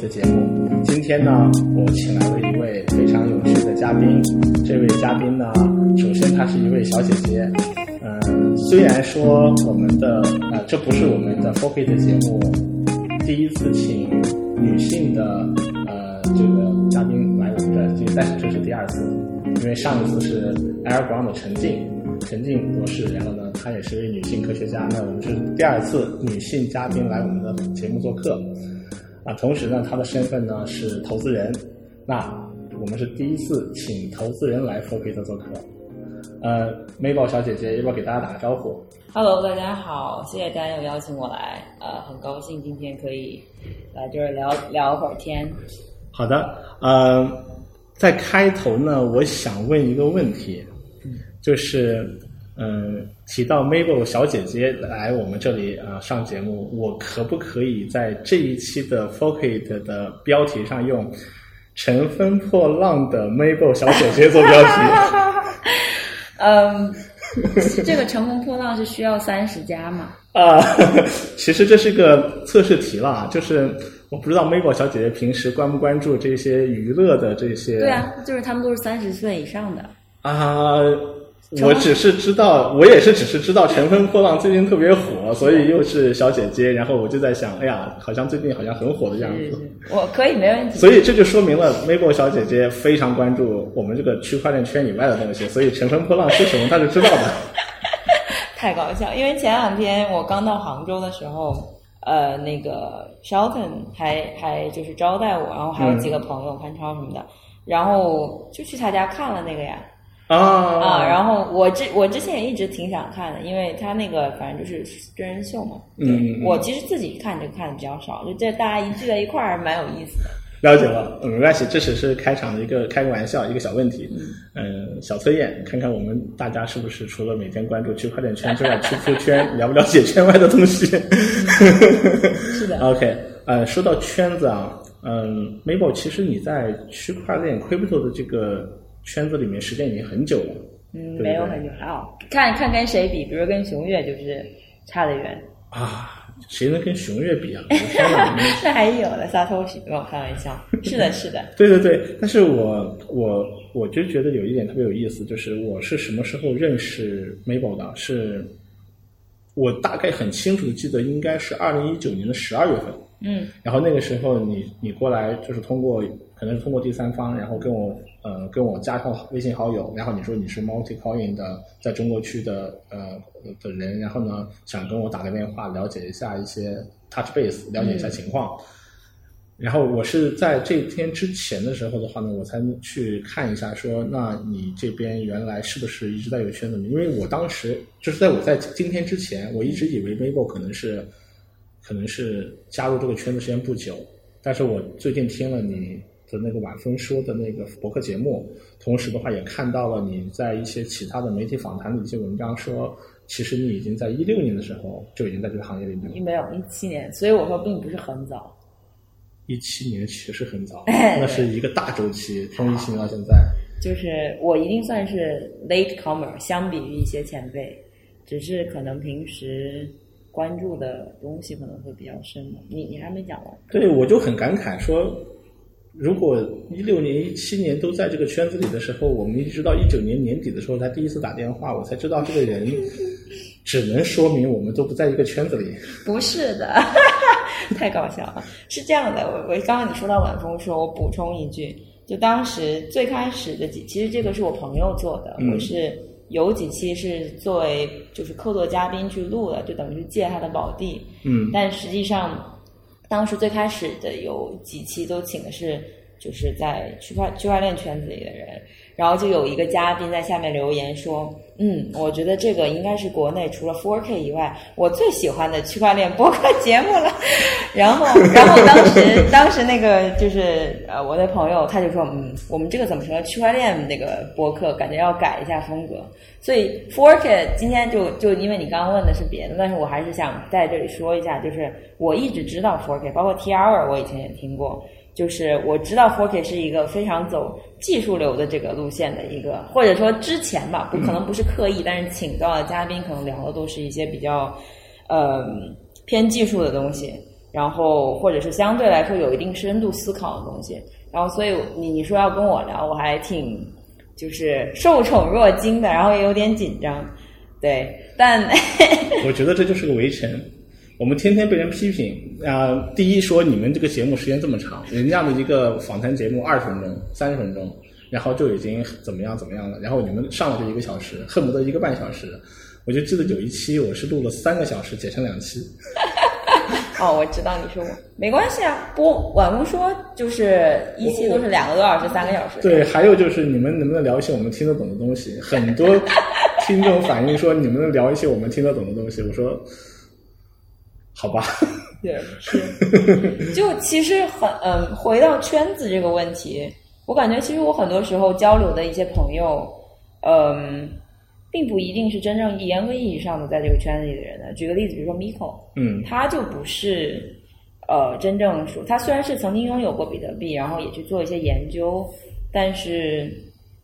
的节目。今天呢，我请来了一位非常有趣的嘉宾。这位嘉宾呢，首先她是一位小姐姐。嗯，虽然说我们的呃，这不是我们的 Focus 节目第一次请女性的呃这个嘉宾来我们的这，但是这是第二次，因为上一次是 Air Ground 的陈静。陈静博士，然后呢，她也是位女性科学家。那我们是第二次女性嘉宾来我们的节目做客，啊，同时呢，他的身份呢是投资人。那我们是第一次请投资人来 Focus 做客。呃，Mabel 小姐姐，要不要给大家打个招呼？Hello，大家好，谢谢大家邀请我来，呃，很高兴今天可以来这儿聊聊会儿天。好的，呃，在开头呢，我想问一个问题。就是，嗯，提到 Mabel 小姐姐来我们这里啊上节目，我可不可以在这一期的 Focus 的标题上用“乘风破浪的 Mabel 小姐姐”做标题？嗯，这个乘风破浪是需要三十加吗？啊，其实这是个测试题了，就是我不知道 Mabel 小姐姐平时关不关注这些娱乐的这些？对啊，就是他们都是三十岁以上的啊。我只是知道，我也是只是知道《乘风破浪》最近特别火，所以又是小姐姐，然后我就在想，哎呀，好像最近好像很火的样子。我可以没问题。所以这就说明了 Mabel 小姐姐非常关注我们这个区块链圈以外的东西，所以《乘风破浪》是什么，她是知道的。太搞笑！因为前两天我刚到杭州的时候，呃，那个 Shelton 还还就是招待我，然后还有几个朋友潘超什么的，然后就去他家看了那个呀。啊啊！然后我之我之前也一直挺想看的，因为他那个反正就是真人秀嘛。嗯，我其实自己看就看的比较少，就这大家一聚在一块儿蛮有意思的。了解了，没关系，这只是开场的一个开个玩笑，一个小问题。嗯，小测验，看看我们大家是不是除了每天关注区块链圈之外，QQ 圈 了不了解圈外的东西？是的。OK，呃，说到圈子啊，嗯，Mabel，其实你在区块链 Crypto 的这个。圈子里面时间已经很久了，嗯，没有很久，还好看看跟谁比，比如跟熊月就是差得远。啊，谁能跟熊月比啊？那还有了，撒偷皮，跟我开玩笑，是的，是的，对对对，但是我我我就觉得有一点特别有意思，就是我是什么时候认识 Mabel 的？是，我大概很清楚的记得，应该是二零一九年的十二月份，嗯，然后那个时候你你过来就是通过可能是通过第三方，然后跟我。呃，跟我加上微信好友，然后你说你是 MultiCoin 的在中国区的呃的人，然后呢想跟我打个电话了解一下一些 Touch Base，了解一下情况。然后我是在这天之前的时候的话呢，我才去看一下，说那你这边原来是不是一直在这个圈子里？因为我当时就是在我在今天之前，我一直以为 Mabel 可能是可能是加入这个圈子时间不久，但是我最近听了你。的那个晚风说的那个博客节目，同时的话也看到了你在一些其他的媒体访谈的一些文章，说其实你已经在一六年的时候就已经在这个行业里面。没有一七年，所以我说并不是很早。一七年其实很早，那是一个大周期，从一七年到现在。就是我一定算是 late comer，相比于一些前辈，只是可能平时关注的东西可能会比较深你你还没讲完？对，我就很感慨说。如果一六年、一七年都在这个圈子里的时候，我们一直到一九年年底的时候才第一次打电话，我才知道这个人，只能说明我们都不在一个圈子里。不是的，太搞笑了。是这样的，我我刚刚你说到晚风，说我补充一句，就当时最开始的几，其实这个是我朋友做的，我是有几期是作为就是客座嘉宾去录的，就等于借他的宝地。嗯，但实际上。当时最开始的有几期都请的是就是在区块区块链圈子里的人，然后就有一个嘉宾在下面留言说：“嗯，我觉得这个应该是国内除了 Four K 以外我最喜欢的区块链播客节目了。”然后，然后当时当时那个就是呃我的朋友他就说：“嗯，我们这个怎么成了区块链那个播客？感觉要改一下风格。”所以 Four K 今天就就因为你刚刚问的是别的，但是我还是想在这里说一下，就是我一直知道 Four K，包括 T R，我以前也听过，就是我知道 Forky 是一个非常走技术流的这个路线的一个，或者说之前吧，不可能不是刻意，但是请到的嘉宾可能聊的都是一些比较呃偏技术的东西。然后或者是相对来说有一定深度思考的东西。然后所以你你说要跟我聊，我还挺就是受宠若惊的，然后也有点紧张。对，但 我觉得这就是个围城。我们天天被人批评啊！第一说你们这个节目时间这么长，人家的一个访谈节目二十分钟、三十分钟，然后就已经怎么样怎么样了，然后你们上了就一个小时，恨不得一个半小时。我就记得有一期我是录了三个小时，剪成两期。哦，我知道你说我，没关系啊。播，晚工说就是一期都是两个多小时、三个小时。对，还有就是你们能不能聊一些我们听得懂的东西？很多听众反映说你们能聊一些我们听得懂的东西。我说，好吧。对，是。就其实很嗯，回到圈子这个问题，我感觉其实我很多时候交流的一些朋友，嗯。并不一定是真正严格意义上的在这个圈子里的人呢。举个例子，比如说 Miko，嗯，他就不是呃真正说，他虽然是曾经拥有过比特币，然后也去做一些研究，但是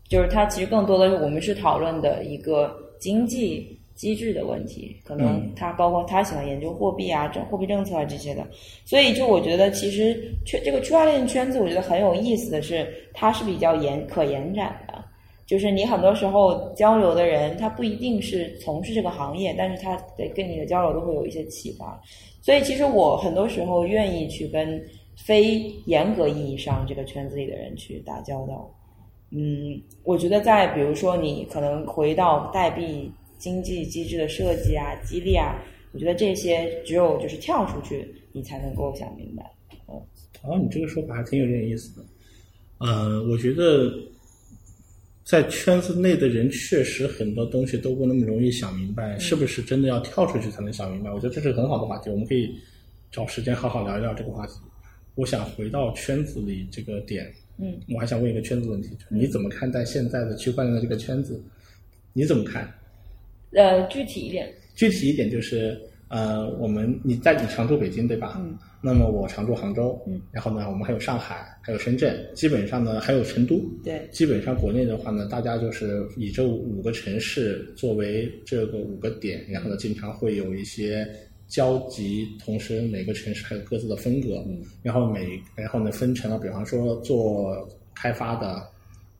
就是他其实更多的是我们是讨论的一个经济机制的问题，可能他包括他喜欢研究货币啊、政货币政策啊这些的。所以就我觉得，其实圈这个区块链圈子，我觉得很有意思的是，它是比较延可延展的。就是你很多时候交流的人，他不一定是从事这个行业，但是他得跟你的交流都会有一些启发。所以其实我很多时候愿意去跟非严格意义上这个圈子里的人去打交道。嗯，我觉得在比如说你可能回到代币经济机制的设计啊、激励啊，我觉得这些只有就是跳出去，你才能够想明白。嗯，哦，你这个说法还挺有点意思的。呃，我觉得。在圈子内的人确实很多东西都不那么容易想明白，是不是真的要跳出去才能想明白？我觉得这是很好的话题，我们可以找时间好好聊一聊这个话题。我想回到圈子里这个点，嗯，我还想问一个圈子问题：你怎么看待现在的区块链的这个圈子？你怎么看？呃，具体一点。具体一点就是。呃，我们你在你常驻北京对吧？嗯。那么我常驻杭州。嗯。然后呢，我们还有上海，还有深圳，基本上呢还有成都。对。基本上国内的话呢，大家就是以这五个城市作为这个五个点，然后呢经常会有一些交集，同时每个城市还有各自的风格。嗯。然后每然后呢分成了，比方说做开发的、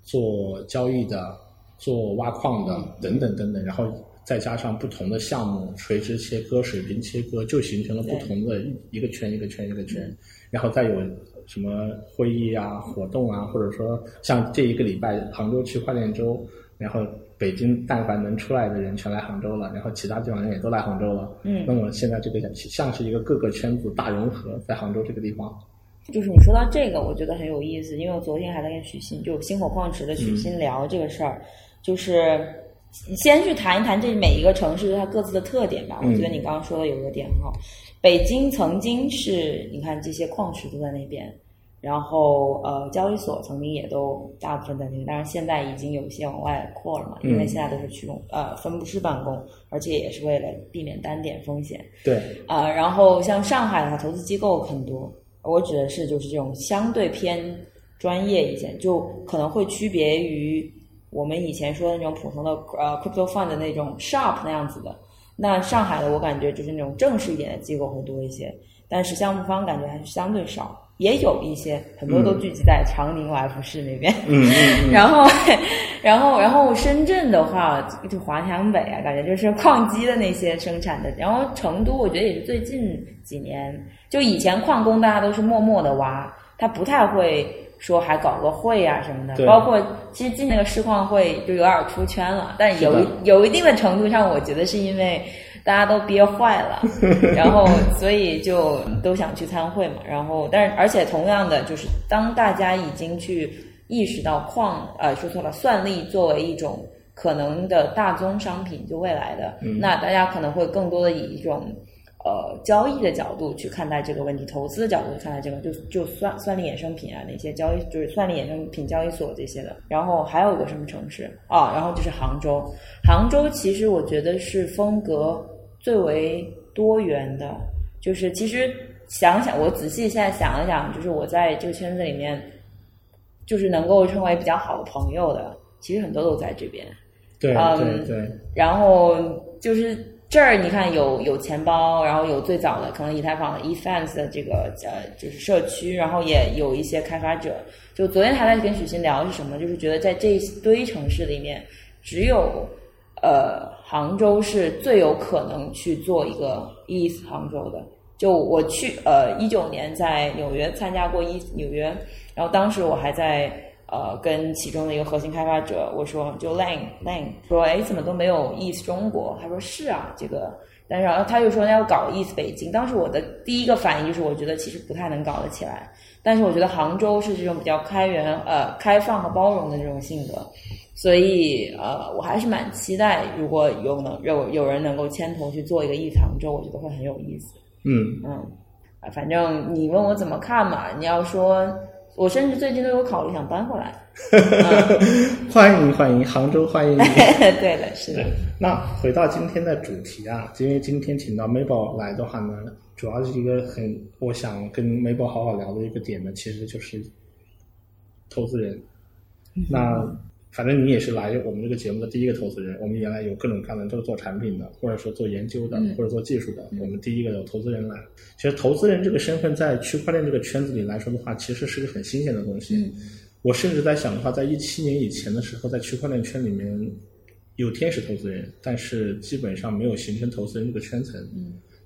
做交易的、做挖矿的等等等等，然后。再加上不同的项目，垂直切割、水平切割，就形成了不同的一个圈一个圈一个圈。然后再有什么会议啊、活动啊，或者说像这一个礼拜杭州区块链周，然后北京但凡能出来的人全来杭州了，然后其他地方人也都来杭州了。嗯。那么现在这个像是一个各个圈子大融合，在杭州这个地方。就是你说到这个，我觉得很有意思，因为我昨天还在跟许昕，就星火矿池的许昕聊这个事儿，就是。你先去谈一谈这每一个城市它各自的特点吧。我觉得你刚刚说的有个点很好。北京曾经是你看这些矿石都在那边，然后呃交易所曾经也都大部分在那边，但是现在已经有一些往外扩了嘛，因为现在都是去呃分布式办公，而且也是为了避免单点风险。对。啊，然后像上海的话，投资机构很多。我指的是就是这种相对偏专业一些，就可能会区别于。我们以前说的那种普通的呃 crypto fund 的那种 shop 那样子的，那上海的我感觉就是那种正式一点的机构会多一些，但是项目方感觉还是相对少，也有一些很多都聚集在长宁 F 市那边。嗯嗯。然后，然后，然后深圳的话就华强北啊，感觉就是矿机的那些生产的。然后成都我觉得也是最近几年，就以前矿工大家都是默默的挖，他不太会。说还搞个会呀什么的，包括其实进那个市况会就有点出圈了，但有有一定的程度上，我觉得是因为大家都憋坏了，然后所以就都想去参会嘛。然后，但是而且同样的，就是当大家已经去意识到矿呃说错了，算力作为一种可能的大宗商品，就未来的，那大家可能会更多的以一种。呃，交易的角度去看待这个问题，投资的角度看待这个，就就算算力衍生品啊，那些交易就是算力衍生品交易所这些的。然后还有一个什么城市啊？然后就是杭州。杭州其实我觉得是风格最为多元的，就是其实想想，我仔细现在想了想，就是我在这个圈子里面，就是能够成为比较好的朋友的，其实很多都在这边。对对对。然后就是。这儿你看有有钱包，然后有最早的可能以太坊的 eFans 的这个呃就是社区，然后也有一些开发者。就昨天还在跟许昕聊是什么，就是觉得在这一堆城市里面，只有呃杭州是最有可能去做一个 East 杭州的。就我去呃一九年在纽约参加过一纽约，然后当时我还在。呃，跟其中的一个核心开发者我说，就 Lang Lang 说，哎，怎么都没有 East 中国？他说是啊，这个，但是然后他就说要搞 East 北京。当时我的第一个反应就是，我觉得其实不太能搞得起来。但是我觉得杭州是这种比较开源、呃开放和包容的这种性格，所以呃，我还是蛮期待，如果有能有有人能够牵头去做一个 East 杭州，我觉得会很有意思。嗯嗯，啊，反正你问我怎么看嘛？你要说。我甚至最近都有考虑想搬回来。欢迎欢迎，杭州欢迎你。对的，是的。那回到今天的主题啊，因为今天请到 Mabel 来的话呢，主要是一个很我想跟 Mabel 好好聊的一个点呢，其实就是投资人。那。反正你也是来我们这个节目的第一个投资人。我们原来有各种各样的都是做产品的，或者说做研究的，或者做技术的。我们第一个有投资人来。其实投资人这个身份在区块链这个圈子里来说的话，其实是个很新鲜的东西。我甚至在想的话，在一七年以前的时候，在区块链圈里面有天使投资人，但是基本上没有形成投资人这个圈层。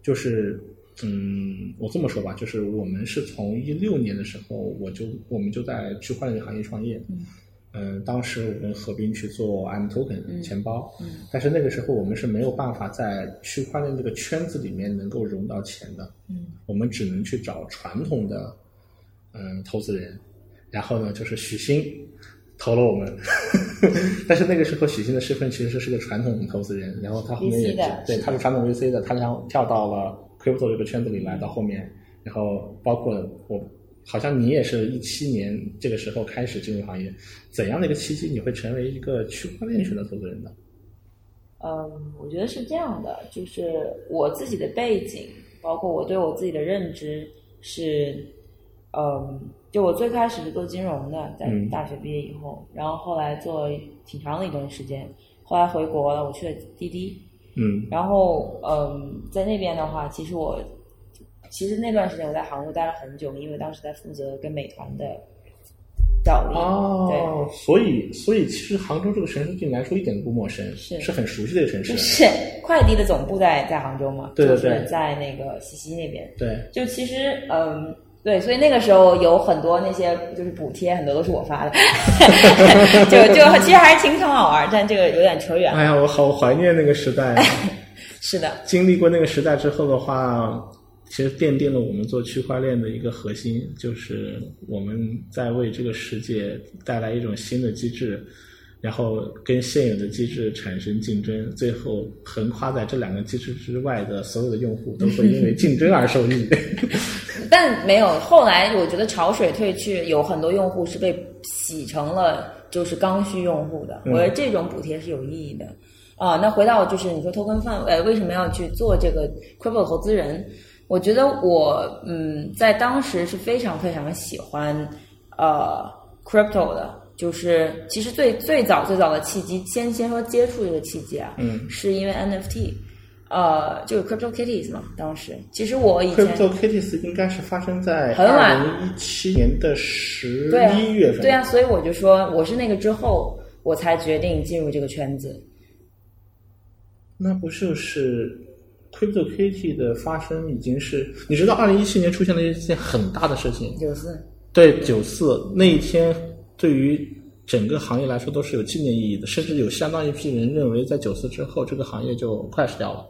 就是嗯，我这么说吧，就是我们是从一六年的时候，我就我们就在区块链行业创业。嗯，当时我们合并去做 M Token 钱包，嗯，但是那个时候我们是没有办法在区块链这个圈子里面能够融到钱的，嗯，我们只能去找传统的嗯投资人，然后呢，就是许昕投了我们，但是那个时候许昕的身份其实是个传统投资人，然后他后面也对他是传统 VC 的，他然后跳到了 Crypto 这个圈子里来到后面，然后包括我。好像你也是一七年这个时候开始进入行业，怎样的一个契机你会成为一个区块链选择投资人的？嗯，我觉得是这样的，就是我自己的背景，包括我对我自己的认知是，嗯，就我最开始是做金融的，在大学毕业以后，然后后来做挺长的一段时间，后来回国了，我去了滴滴，嗯，然后嗯，在那边的话，其实我。其实那段时间我在杭州待了很久，因为当时在负责跟美团的导力。哦，所以所以其实杭州这个城市对你来说一点都不陌生，是是很熟悉的一个城市。是 快递的总部在在杭州嘛？对对对，在那个西溪那边。对，就其实嗯，对，所以那个时候有很多那些就是补贴，很多都是我发的，就就其实还是挺挺好玩，但这个有点扯远。哎呀，我好怀念那个时代。是的，经历过那个时代之后的话。其实奠定了我们做区块链的一个核心，就是我们在为这个世界带来一种新的机制，然后跟现有的机制产生竞争，最后横跨在这两个机制之外的所有的用户都会因为竞争而受益。但没有，后来我觉得潮水退去，有很多用户是被洗成了就是刚需用户的。我觉得这种补贴是有意义的啊。那回到就是你说 token 范围，为什么要去做这个 crypto 投资人？我觉得我嗯，在当时是非常非常喜欢呃 crypto 的，就是其实最最早最早的契机，先先说接触这个契机啊，嗯，是因为 NFT，呃，就是 Crypto Kitties 嘛，当时。其实我以前 Crypto Kitties 应该是发生在很晚一七年的十一月份，对啊，所以我就说我是那个之后我才决定进入这个圈子，那不就是？Crypto Kitty 的发生已经是，你知道，二零一七年出现了一件很大的事情。九四。对，九四那一天，对于整个行业来说都是有纪念意义的，甚至有相当一批人认为，在九四之后，这个行业就 crash 掉了，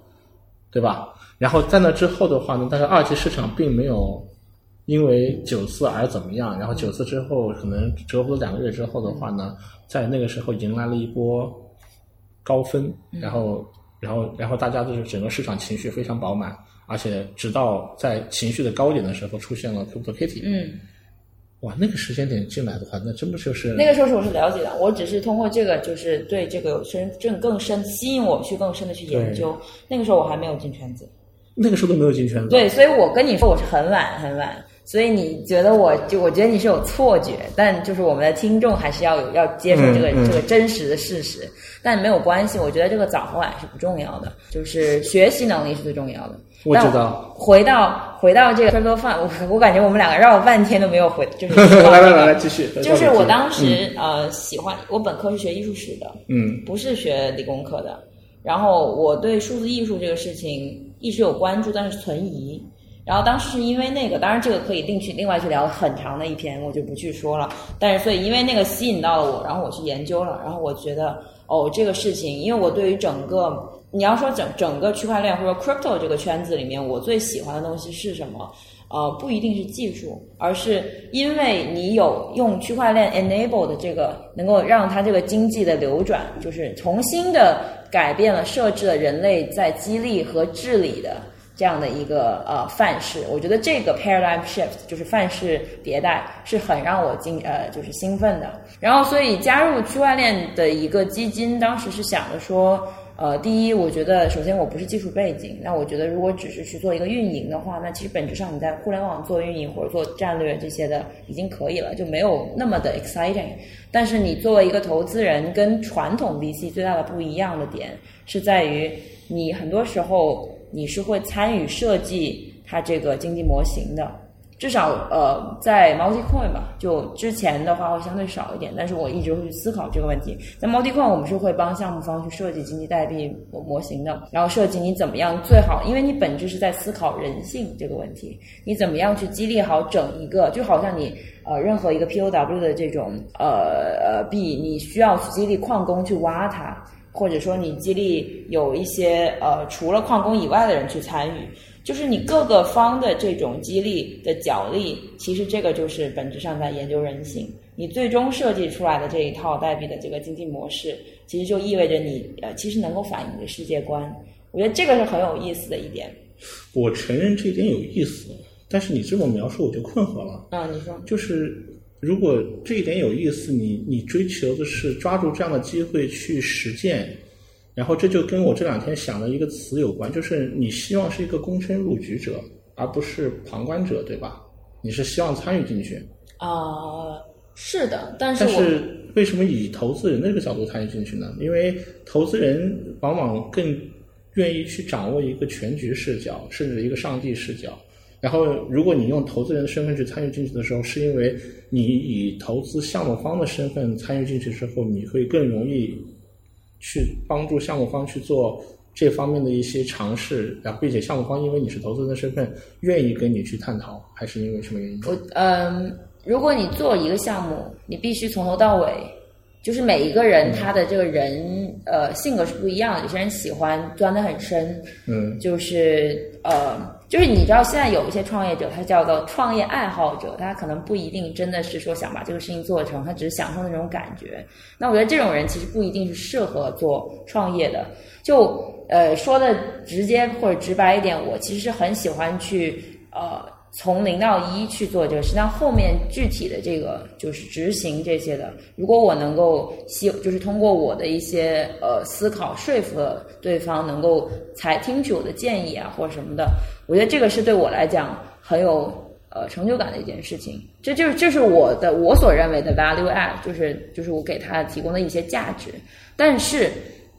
对吧？然后在那之后的话呢，但是二级市场并没有因为九四而怎么样，然后九四之后可能折伏了两个月之后的话呢，在那个时候迎来了一波高分，然后。然后，然后大家就是整个市场情绪非常饱满，而且直到在情绪的高点的时候出现了 Crypto Kitty。嗯，哇，那个时间点进来的话，那真不就是那个时候是我是了解的，我只是通过这个就是对这个有深更更深吸引我去更深的去研究。那个时候我还没有进圈子，那个时候都没有进圈子。对，所以我跟你说我是很晚很晚。所以你觉得我就我觉得你是有错觉，但就是我们的听众还是要有要接受这个、嗯嗯这个真实的事实，但没有关系，我觉得这个早和晚是不重要的，就是学习能力是最重要的。我知道。回到回到这个 crypto fund，我我感觉我们两个绕了半天都没有回，就是 来来来来，继续。就是我当嗯时、呃喜欢，我本科是学艺术史的，嗯不是学理工科的。然后我对数字艺术这个事情一直有关注，但是存疑。然后当时是因为那个，当然这个可以另去另外去聊很长的一篇，我就不去说了。但是所以因为那个吸引到了我，然后我去研究了，然后我觉得哦这个事情，因为我对于整个你要说整整个区块链或者 crypto 这个圈子里面，我最喜欢的东西是什么？呃，不一定是技术，而是因为你有用区块链 enable 的这个，能够让它这个经济的流转，就是重新的改变了设置了人类在激励和治理的这样的一个呃范式。我觉得这个 paradigm shift 就是范式迭代是很让我惊呃就是兴奋的。然后所以加入区块链的一个基金，当时是想着说。呃，第一，我觉得首先我不是技术背景，那我觉得如果只是去做一个运营的话，那其实本质上你在互联网做运营或者做战略这些的已经可以了，就没有那么的 exciting。但是你作为一个投资人，跟传统 VC 最大的不一样的点是在于，你很多时候你是会参与设计它这个经济模型的。至少呃，在 MultiCoin 吧，就之前的话会相对少一点，但是我一直会去思考这个问题。在 MultiCoin，我们是会帮项目方去设计经济代币模型的，然后设计你怎么样最好，因为你本质是在思考人性这个问题，你怎么样去激励好整一个，就好像你呃任何一个 POW 的这种呃呃币，你需要去激励矿工去挖它，或者说你激励有一些呃除了矿工以外的人去参与。就是你各个方的这种激励的角力，其实这个就是本质上在研究人性。你最终设计出来的这一套代币的这个经济模式，其实就意味着你呃，其实能够反映你的世界观。我觉得这个是很有意思的一点。我承认这一点有意思，但是你这么描述我就困惑了。嗯，你说。就是如果这一点有意思，你你追求的是抓住这样的机会去实践。然后这就跟我这两天想的一个词有关，就是你希望是一个躬身入局者，而不是旁观者，对吧？你是希望参与进去。啊、呃，是的，但是但是为什么以投资人的这个角度参与进去呢？因为投资人往往更愿意去掌握一个全局视角，甚至一个上帝视角。然后，如果你用投资人的身份去参与进去的时候，是因为你以投资项目方的身份参与进去之后，你会更容易。去帮助项目方去做这方面的一些尝试，然后并且项目方因为你是投资人的身份，愿意跟你去探讨，还是因为什么原因？我嗯，如果你做一个项目，你必须从头到尾，就是每一个人他的这个人呃性格是不一样的，有些人喜欢钻得很深，嗯，就是呃。就是你知道，现在有一些创业者，他叫做创业爱好者，他可能不一定真的是说想把这个事情做成，他只是享受那种感觉。那我觉得这种人其实不一定是适合做创业的。就呃说的直接或者直白一点，我其实是很喜欢去呃从零到一去做这个事，但后面具体的这个就是执行这些的，如果我能够希就是通过我的一些呃思考说服了对方，能够才听取我的建议啊或者什么的。我觉得这个是对我来讲很有呃成就感的一件事情，这就是这是我的我所认为的 value add，就是就是我给他提供的一些价值。但是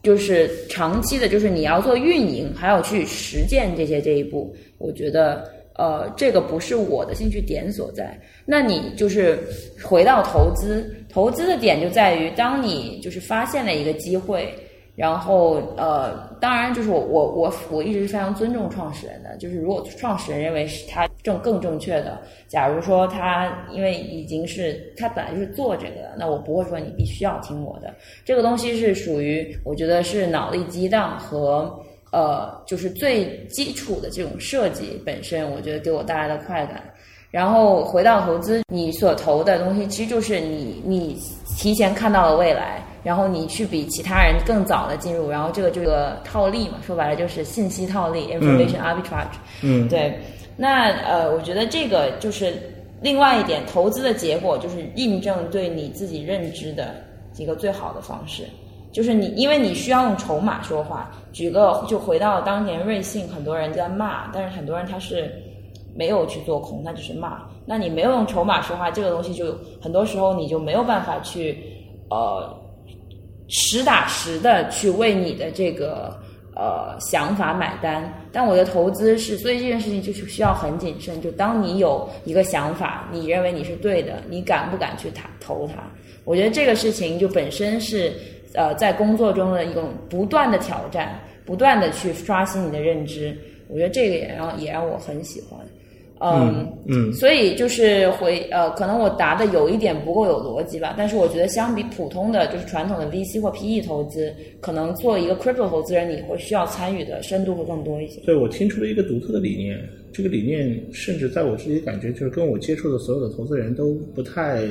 就是长期的，就是你要做运营，还要去实践这些这一步，我觉得呃这个不是我的兴趣点所在。那你就是回到投资，投资的点就在于当你就是发现了一个机会。然后呃，当然就是我我我我一直是非常尊重创始人的，就是如果创始人认为是他正更正确的，假如说他因为已经是他本来就是做这个的，那我不会说你必须要听我的。这个东西是属于我觉得是脑力激荡和呃就是最基础的这种设计本身，我觉得给我带来的快感。然后回到投资，你所投的东西其实就是你你提前看到了未来。然后你去比其他人更早的进入，然后这个这个套利嘛，说白了就是信息套利 （information arbitrage）。嗯，对。那呃，我觉得这个就是另外一点，投资的结果就是印证对你自己认知的一个最好的方式，就是你因为你需要用筹码说话。举个就回到当年瑞幸，很多人在骂，但是很多人他是没有去做空，那就是骂。那你没有用筹码说话，这个东西就很多时候你就没有办法去呃实打实的去为你的这个呃想法买单。但我的投资是，所以这件事情就是需要很谨慎。就当你有一个想法，你认为你是对的，你敢不敢去投它？我觉得这个事情就本身是呃在工作中的一种不断的挑战，不断的去刷新你的认知。我觉得这个也让也让我很喜欢。嗯嗯，所以就是回呃，可能我答的有一点不够有逻辑吧，但是我觉得相比普通的就是传统的 VC 或 PE 投资，可能做一个 crypto 投资人，你会需要参与的深度会更多一些。对，我听出了一个独特的理念，这个理念甚至在我自己感觉就是跟我接触的所有的投资人都不太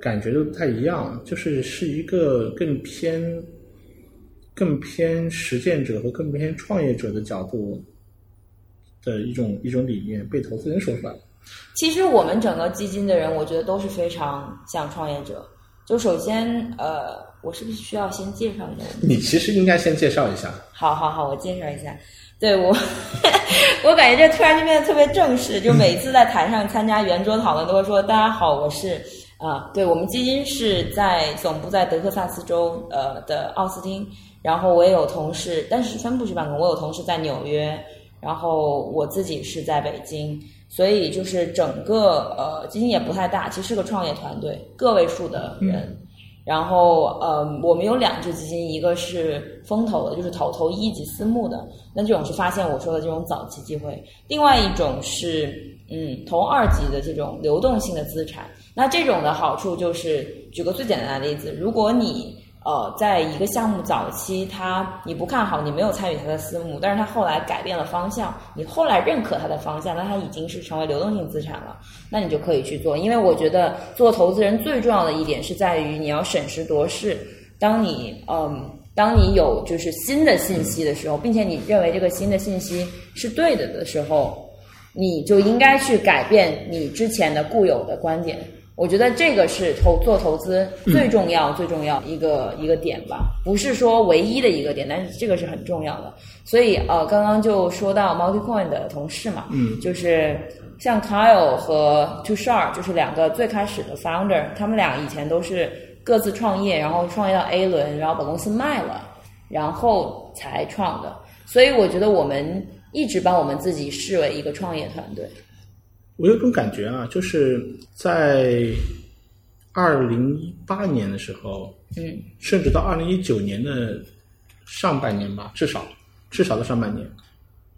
感觉都不太一样，就是是一个更偏更偏实践者和更偏创业者的角度。的一种一种理念被投资人说出来了。其实我们整个基金的人，我觉得都是非常像创业者。就首先，呃，我是不是需要先介绍一下？你其实应该先介绍一下。好好好，我介绍一下。对我，我感觉这突然就变得特别正式。就每次在台上参加圆桌讨论，都会说：“大家好，我是啊，对我们基金是在总部在德克萨斯州呃的奥斯汀，然后我也有同事，但是分布式办公，我有同事在纽约。”然后我自己是在北京，所以就是整个呃基金也不太大，其实是个创业团队，个位数的人。然后呃，我们有两只基金，一个是风投的，就是投投一级私募的，那这种是发现我说的这种早期机会；另外一种是嗯投二级的这种流动性的资产。那这种的好处就是，举个最简单的例子，如果你呃，在一个项目早期，他你不看好，你没有参与他的私募，但是他后来改变了方向，你后来认可他的方向，那他已经是成为流动性资产了，那你就可以去做。因为我觉得做投资人最重要的一点是在于你要审时度势。当你嗯，当你有就是新的信息的时候，并且你认为这个新的信息是对的的时候，你就应该去改变你之前的固有的观点。我觉得这个是投做投资最重要、最重要一个一个点吧，不是说唯一的一个点，但是这个是很重要的。所以呃，刚刚就说到 MultiCoin 的同事嘛，嗯，就是像 Kyle 和 Tushar，就是两个最开始的 founder，他们俩以前都是各自创业，然后创业到 A 轮，然后把公司卖了，然后才创的。所以我觉得我们一直把我们自己视为一个创业团队。我有种感觉啊，就是在二零一八年的时候，嗯，甚至到二零一九年的上半年吧，至少至少的上半年，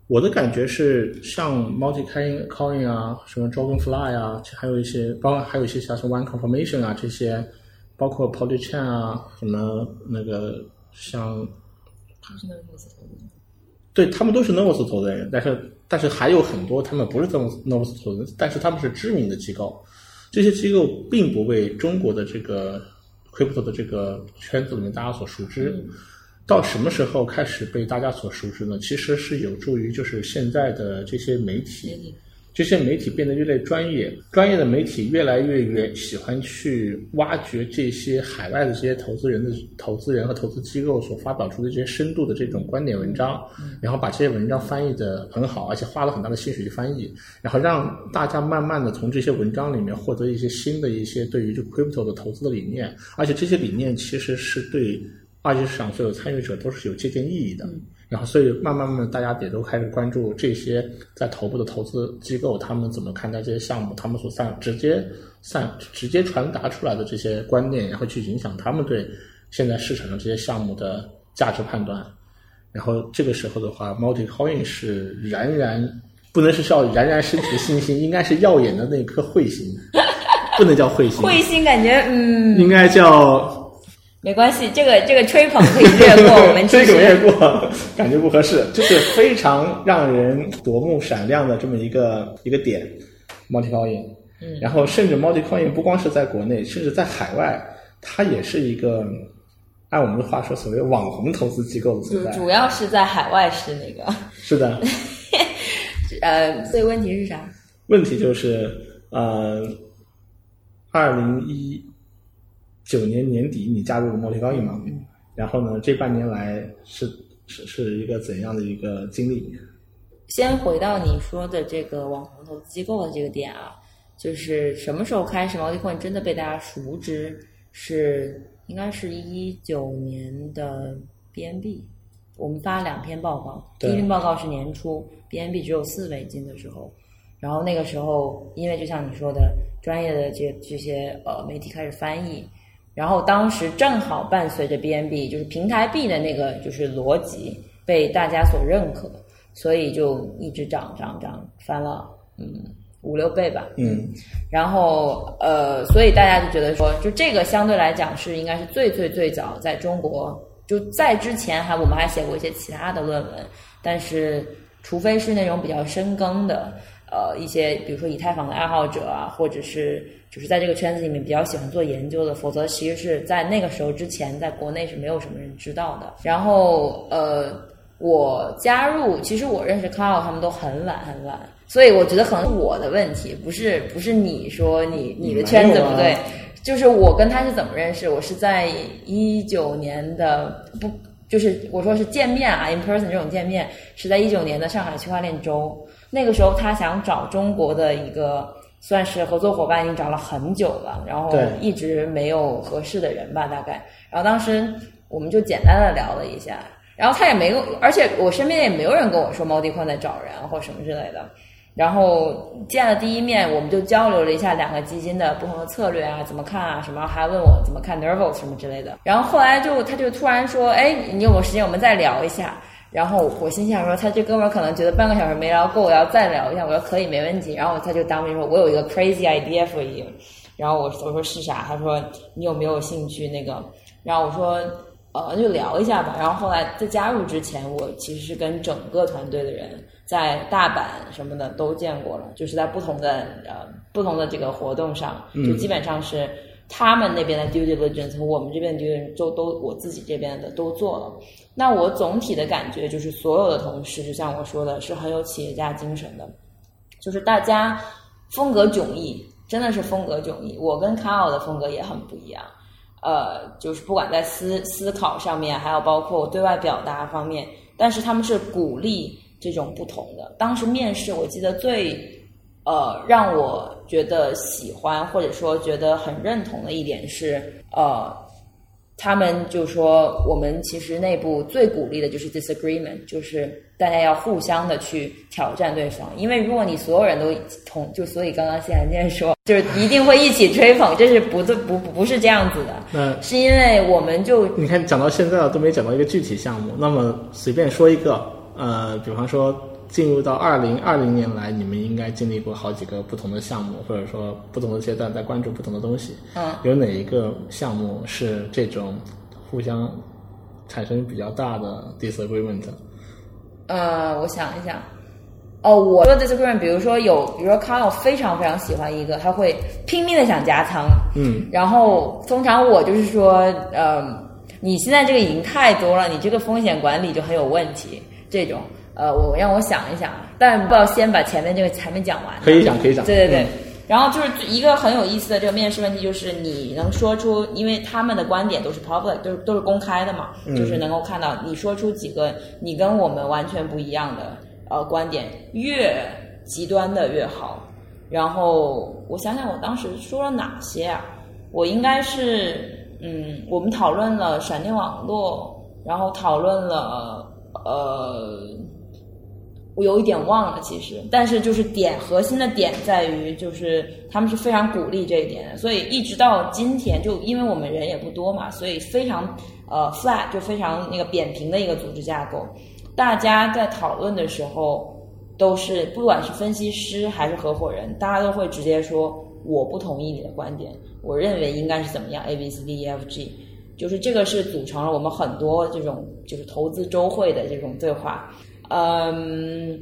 我的感觉是，像 Multi Coin、Coin 啊，什么 Dragonfly 啊，还有一些，包括还有一些像是 One Confirmation 啊这些，包括 Polychain 啊，什么那个像，对他们都是 n o v o s 投资人，但是。但是还有很多，他们不是这么 Novus 投资，但是他们是知名的机构。这些机构并不为中国的这个 crypto 的这个圈子里面大家所熟知。到什么时候开始被大家所熟知呢？其实是有助于就是现在的这些媒体。这些媒体变得越来越专业，专业的媒体越来越越喜欢去挖掘这些海外的这些投资人的投资人和投资机构所发表出的这些深度的这种观点文章，然后把这些文章翻译的很好，而且花了很大的心血去翻译，然后让大家慢慢的从这些文章里面获得一些新的一些对于这 crypto 的投资的理念，而且这些理念其实是对二级市场所有参与者都是有借鉴意义的。然后，所以慢慢慢，大家也都开始关注这些在头部的投资机构，他们怎么看待这些项目，他们所散直接散直接传达出来的这些观念，然后去影响他们对现在市场上这些项目的价值判断。然后这个时候的话，MultiCoin 是冉冉不能是叫冉冉升起的星星，应该是耀眼的那颗彗星，不能叫彗星。彗星感觉嗯，应该叫。没关系，这个这个吹捧可以略过，我们 这个略过，感觉不合适，就是非常让人夺目闪亮的这么一个一个点，multicoin。嗯，然后甚至 multicoin 不光是在国内，甚至在海外，它也是一个按我们的话说，所谓网红投资机构的存在。主要是在海外是那个。是的。呃，所以问题是啥？问题就是呃，二零一。九年年底，你加入了莫力高印嘛？嗯。然后呢，这半年来是是是一个怎样的一个经历？先回到你说的这个网红投资机构的这个点啊，就是什么时候开始 Multicoin 真的被大家熟知？是应该是一九年的 BNB，我们发两篇报告，第一篇报告是年初 BNB 只有四美金的时候，然后那个时候因为就像你说的，专业的这这些呃媒体开始翻译，然后当时正好伴随着 BNB 就是平台币的那个就是逻辑被大家所认可，所以就一直涨涨涨，翻了嗯五六倍吧。嗯然后呃，所以大家就觉得说，就这个相对来讲是应该是最最最早在中国，就在之前还我们还写过一些其他的论文，但是除非是那种比较深耕的。呃，一些比如说以太坊的爱好者啊，或者是就是在这个圈子里面比较喜欢做研究的，否则其实是在那个时候之前，在国内是没有什么人知道的。然后呃，我加入，其实我认识 Carl 他们都很晚很晚，所以我觉得可能是我的问题，不是不是你说你你的圈子不对，就是我跟他是怎么认识？我是在一九年的不，就是我说是见面啊，in person 这种见面是在一九年的上海区块链周，那个时候他想找中国的一个算是合作伙伴，已经找了很久了，然后一直没有合适的人吧，大概。然后当时我们就简单的聊了一下，然后他也没有，而且我身边也没有人跟我说猫地宽在找人或什么之类的。然后见了第一面，我们就交流了一下两个基金的不同的策略啊，怎么看啊，什么，还问我怎么看 Nervos 什么之类的。然后后来就他就突然说，哎，你有没有时间，我们再聊一下。然后我心想说，他这哥们儿可能觉得半个小时没聊够，我要再聊一下。我说可以，没问题。然后他就当面说，我有一个 crazy idea for you。然后我我说是啥？他说你有没有兴趣那个？然后我说呃就聊一下吧。然后后来在加入之前，我其实是跟整个团队的人在大阪什么的都见过了，就是在不同的呃不同的这个活动上，就基本上是他们那边的 due diligence 和我们这边的 due diligence 都都我自己这边的都做了。那我总体的感觉就是，所有的同事，就像我说的，是很有企业家精神的，就是大家风格迥异，真的是风格迥异。我跟卡奥的风格也很不一样，呃，就是不管在思思考上面，还有包括对外表达方面，但是他们是鼓励这种不同的。当时面试，我记得最呃让我觉得喜欢或者说觉得很认同的一点是，呃，他们就说我们其实内部最鼓励的就是 disagreement，就是大家要互相的去挑战对方，因为如果你所有人都同，就所以刚刚谢寒健说，就是一定会一起吹捧，这是不对，不不不是这样子的，嗯是因为我们就你看讲到现在了都没讲到一个具体项目，那么随便说一个，呃，比方说进入到二零二零年来，你们应该经历过好几个不同的项目，或者说不同的阶段在关注不同的东西。嗯，有哪一个项目是这种互相产生比较大的 disagreement？呃，我想一想。哦，我说 disagreement，比如说有，比如说 Carl 非常非常喜欢一个，他会拼命的想加仓，嗯，然后通常我就是说，呃，你现在这个已经太多了，你这个风险管理就很有问题。这种，呃，我让我想一想啊，但不要先把前面这个还没讲完。可以讲，可以讲。对对对。嗯然后就是一个很有意思的这个面试问题，就是你能说出，因为他们的观点都是 public，都是都是公开的嘛，嗯就是能够看到你说出几个你跟我们完全不一样的呃观点，越极端的越好。然后我想想，我当时说了哪些啊？我应该是嗯，我们讨论了闪电网络，然后讨论了呃。我有一点忘了，其实，但是就是点核心的点在于，就是他们是非常鼓励这一点的，所以一直到今天，就因为我们人也不多嘛，所以非常呃 flat 就非常那个扁平的一个组织架构，大家在讨论的时候都是不管是分析师还是合伙人，大家都会直接说我不同意你的观点，我认为应该是怎么样 A B C D E F G，就是这个是组成了我们很多这种就是投资周会的这种对话。嗯，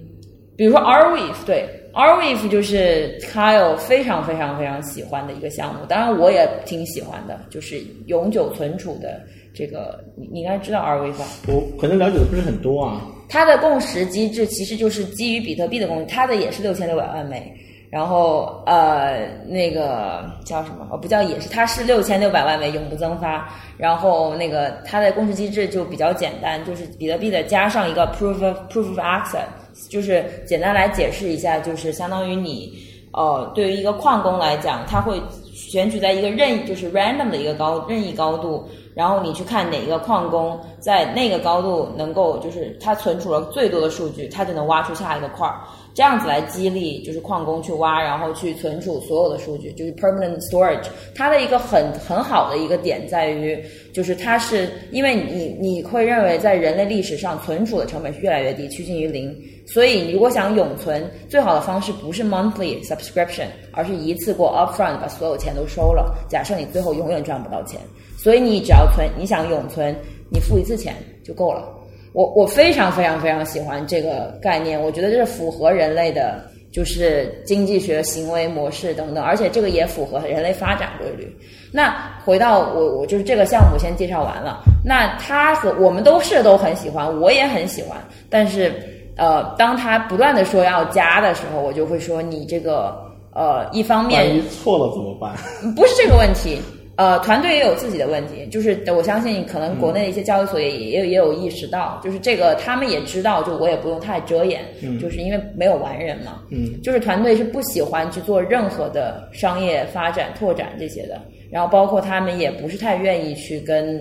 比如说 Arweave，对 Arweave 就是 Kyle 非常非常非常喜欢的一个项目，当然我也挺喜欢的，就是永久存储的这个，你你应该知道吧？我可能了解的不是很多啊。它的共识机制其实就是基于比特币的共识，它的也是六千六百万枚，然后呃那个叫什么？哦，不叫也是，它是六千六百万枚永不增发。然后那个它的共识机制就比较简单，就是比特币的加上一个 proof of proof of access，就是简单来解释一下，就是相当于你呃，对于一个矿工来讲，他会选取在一个任就是 random 的一个高任意高度，然后你去看哪一个矿工在那个高度能够就是他存储了最多的数据，他就能挖出下一个块儿。这样子来激励，就是矿工去挖，然后去存储所有的数据，就是 permanent storage。它的一个很很好的一个点在于，就是它是因为你你会认为在人类历史上存储的成本是越来越低，趋近于零。所以你如果想永存，最好的方式不是 monthly subscription，而是一次过 upfront 把所有钱都收了。假设你最后永远赚不到钱，所以你只要存，你想永存，你付一次钱就够了。我我非常非常非常喜欢这个概念，我觉得这是符合人类的，就是经济学行为模式等等，而且这个也符合人类发展规律。那回到我我就是这个项目先介绍完了，那他和我们都是都很喜欢，我也很喜欢，但是呃，当他不断的说要加的时候，我就会说你这个呃，一方面错了怎么办？不是这个问题。呃，团队也有自己的问题，就是我相信可能国内的一些交易所也也也有意识到，就是这个他们也知道，就我也不用太遮掩，就是因为没有完人嘛，嗯，就是团队是不喜欢去做任何的商业发展拓展这些的，然后包括他们也不是太愿意去跟，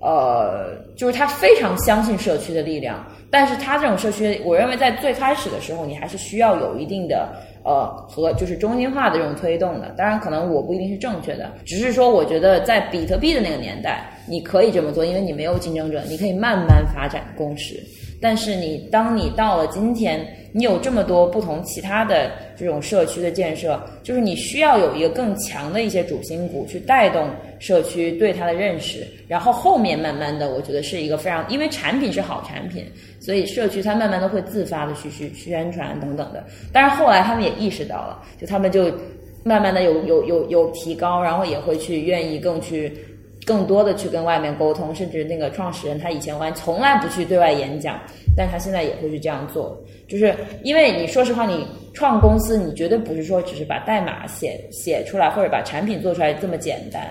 呃，就是他非常相信社区的力量，但是他这种社区，我认为在最开始的时候，你还是需要有一定的。呃，和就是中心化的这种推动的，当然可能我不一定是正确的，只是说我觉得在比特币的那个年代，你可以这么做，因为你没有竞争者，你可以慢慢发展共识。但是你当你到了今天，你有这么多不同其他的这种社区的建设，就是你需要有一个更强的一些主心骨去带动社区对它的认识，然后后面慢慢的，我觉得是一个非常，因为产品是好产品，所以社区它慢慢的会自发的去去宣传等等的。但是后来他们也意识到了，就他们就慢慢的有有有有提高，然后也会去愿意更去。更多的去跟外面沟通，甚至那个创始人他以前完从来不去对外演讲，但他现在也会去这样做，就是因为你说实话，你创公司，你绝对不是说只是把代码写写出来或者把产品做出来这么简单。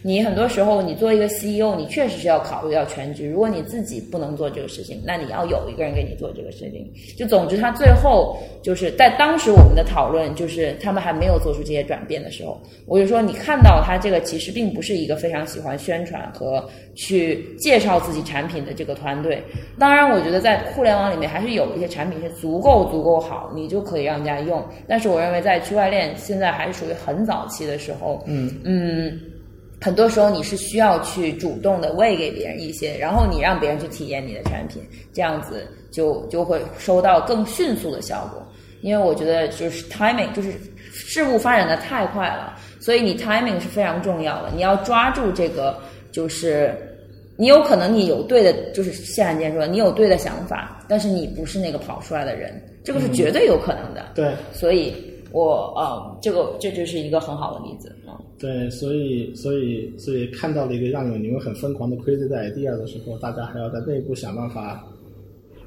你很多时候，你做一个 CEO，你确实是要考虑到全局。如果你自己不能做这个事情，那你要有一个人给你做这个事情。就总之，他最后就是在当时我们的讨论，就是他们还没有做出这些转变的时候，我就说，你看到他这个其实并不是一个非常喜欢宣传和去介绍自己产品的这个团队。当然，我觉得在互联网里面还是有一些产品是足够足够好，你就可以让家用。但是，我认为在区块链现在还是属于很早期的时候，嗯嗯。很多时候你是需要去主动的喂给别人一些，然后你让别人去体验你的产品，这样子就就会收到更迅速的效果。因为我觉得就是 timing，就是事物发展的太快了，所以你 timing 是非常重要的。你要抓住这个，就是你有可能你有对的，就是谢汉健说你有对的想法，但是你不是那个跑出来的人，这个是绝对有可能的。对，所以我呃，这个这就是一个很好的例子嗯。对，所以所以所以看到了一个让你们很疯狂的 crazy idea 的时候，大家还要在内部想办法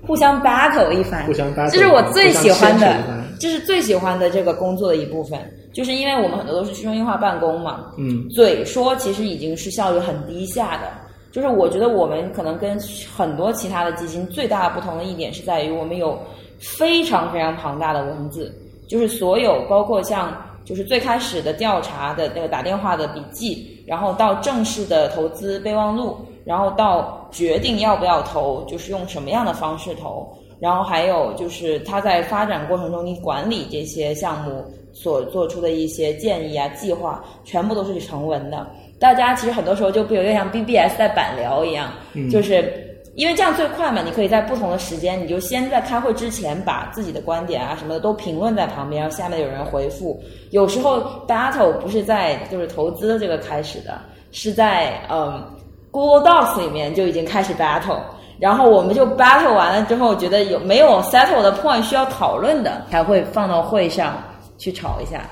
互相 battle 一番，互相 battle，这是我最喜欢的这是最喜欢的这个工作的一部分，就是因为我们很多都是去中心化办公嘛，嗯嘴说其实已经是效率很低下的。就是我觉得我们可能跟很多其他的基金最大的不同的一点是在于，我们有非常非常庞大的文字，就是所有包括像就是最开始的调查的那个打电话的笔记，然后到正式的投资备忘录，然后到决定要不要投，就是用什么样的方式投，然后还有就是他在发展过程中你管理这些项目所做出的一些建议啊计划，全部都是成文的。大家其实很多时候就有点像 BBS 在板聊一样，就是因为这样最快嘛，你可以在不同的时间，你就先在开会之前把自己的观点啊什么的都评论在旁边，然后下面有人回复。有时候 battle 不是在就是投资这个开始的，是在嗯 Google Docs 里面就已经开始 battle，然后我们就 battle 完了之后，觉得有没有 settle 的 point 需要讨论的，才会放到会上去吵一下。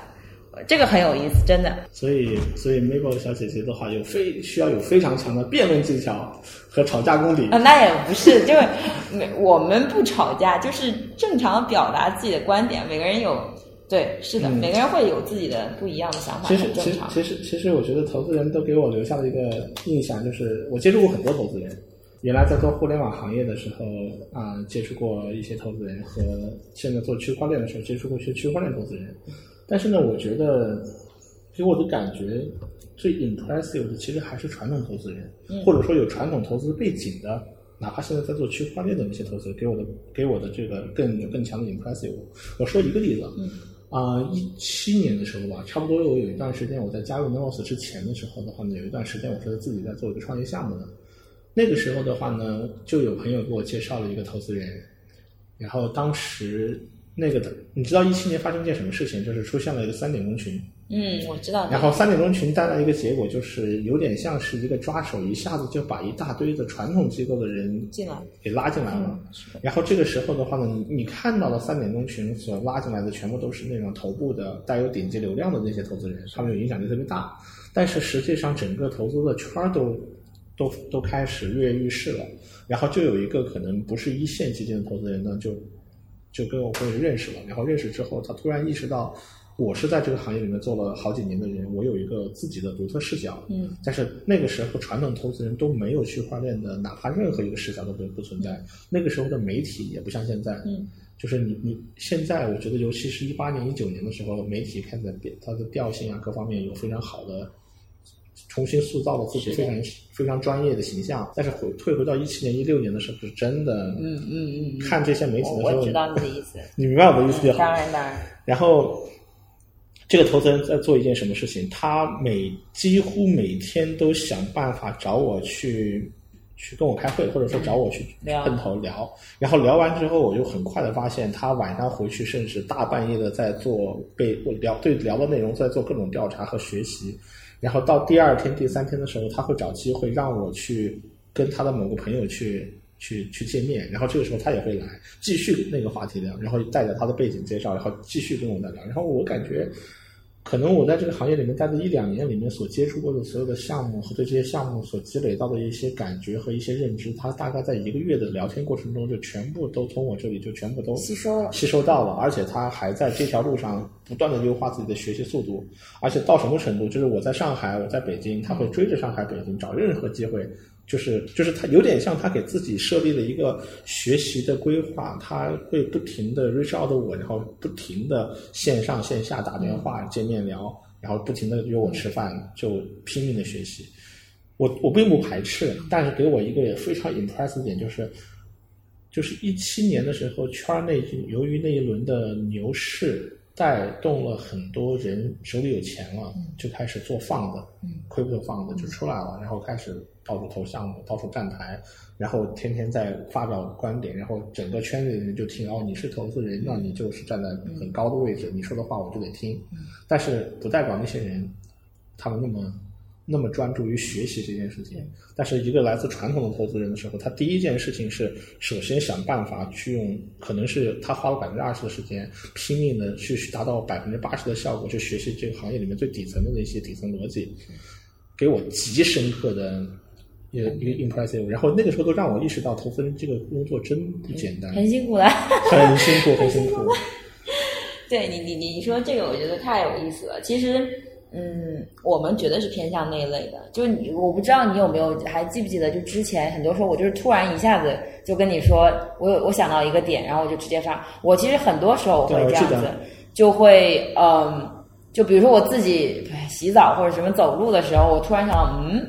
这个很有意思，真的。所以，所以 Mabel 小姐姐的话有非需要有非常强的辩论技巧和吵架功底。啊，那也不是，就是没我们不吵架，就是正常表达自己的观点。每个人有对，是的，嗯每个人会有自己的不一样的想法。其实，其实，其实，我觉得投资人都给我留下了一个印象，就是我接触过很多投资人，原来在做互联网行业的时候啊，接触过一些投资人，和现在做区块链的时候接触过一些区块链投资人。但是呢，我觉得给我的感觉最 impressive 的其实还是传统投资人，或者说有传统投资背景的，哪怕现在在做区块链的那些投资人，给我的给我的这个更有更强的 impressive。我说一个例子，啊，一七年的时候吧，差不多我有一段时间我在加入 Nos 之前的时候的话呢，有一段时间我是自己在做一个创业项目的。那个时候的话呢，就有朋友给我介绍了一个投资人，然后当时那个的，你知道一七年发生一件什么事情？就是出现了一个三点钟群。嗯，我知道。然后三点钟群带来一个结果，就是有点像是一个抓手，一下子就把一大堆的传统机构的人进来给拉进来了。然后这个时候的话呢，你你看到的三点钟群所拉进来的全部都是那种头部的带有顶级流量的那些投资人，他们有影响力特别大。但是实际上整个投资的圈儿都都都开始跃跃欲试了。然后就有一个可能不是一线基金的投资人呢，就就跟我会认识了。然后认识之后，他突然意识到。我是在这个行业里面做了好几年的人，我有一个自己的独特视角。嗯，但是那个时候传统投资人都没有区块链的，哪怕任何一个视角都不不存在。那个时候的媒体也不像现在。嗯，就是你你现在，我觉得尤其是一八年、一九年的时候，媒体开始变，它的调性啊各方面有非常好的重新塑造了自己非常非常专业的形象。但是回退回到一七年、一六年的时候，是真的。嗯嗯嗯。看这些媒体的时候，我知道你的意思。你明白我的意思就好。当然当然。然后。这个投资人在做一件什么事情？他每几乎每天都想办法找我去，去跟我开会，或者说找我去碰头聊。然后聊完之后，我就很快的发现，他晚上回去甚至大半夜的在做被聊对聊的内容在做各种调查和学习。然后到第二天、第三天的时候，他会找机会让我去跟他的某个朋友去去去见面。然后这个时候他也会来继续那个话题聊，然后带着他的背景介绍，然后继续跟我在聊。然后我感觉。可能我在这个行业里面待的一两年里面所接触过的所有的项目和对这些项目所积累到的一些感觉和一些认知，他大概在一个月的聊天过程中就全部都从我这里就全部都吸收了，吸收到了，而且他还在这条路上不断的优化自己的学习速度，而且到什么程度，就是我在上海，我在北京，他会追着上海、北京找任何机会。就是就是他有点像他给自己设立了一个学习的规划，他会不停的 reach out 我，然后不停的线上线下打电话见面聊，然后不停的约我吃饭，就拼命的学习。我我并不排斥，但是给我一个也非常 impress 的点就是，就是一七年的时候圈内由于那一轮的牛市。带动了很多人手里有钱了，就开始做放的，crypto 放的就出来了，然后开始到处投项目，到处站台，然后天天在发表观点，然后整个圈子里人就听哦，你是投资人，那你就是站在很高的位置，你说的话我就得听，但是不代表那些人他们那么。那么专注于学习这件事情，但是一个来自传统的投资人的时候，他第一件事情是首先想办法去用，可能是他花了百分之二十的时间，拼命的去达到百分之八十的效果，去学习这个行业里面最底层的那些底层逻辑，给我极深刻的一个一个 impressive。然后那个时候都让我意识到，投资人这个工作真不简单，很辛苦的，很辛苦，很辛苦。对你，你你说这个，我觉得太有意思了。其实。嗯，我们绝对是偏向那一类的。就是你，我不知道你有没有还记不记得，就之前很多时候我就是突然一下子就跟你说，我有我想到一个点，然后我就直接发。我其实很多时候我会这样子，就会嗯，就比如说我自己洗澡或者什么走路的时候，我突然想到嗯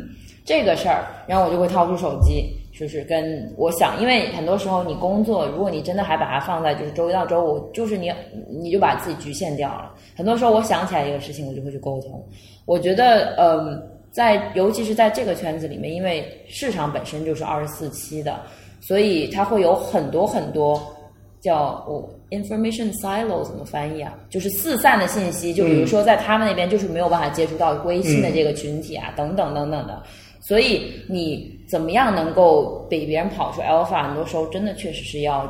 这个事儿，然后我就会掏出手机。就是跟我想，因为很多时候你工作，如果你真的还把它放在就是周一到周五，就是你你就把自己局限掉了。很多时候我想起来一个事情，我就会去沟通。我觉得，嗯，在尤其是在这个圈子里面，因为市场本身就是二十四期的，所以它会有很多很多叫我 information silo 怎么翻译啊？就是四散的信息。就比如说在他们那边就是没有办法接触到微信的这个群体啊，等等等等的。所以你怎么样能够比别人跑出 alpha？很多时候真的确实是要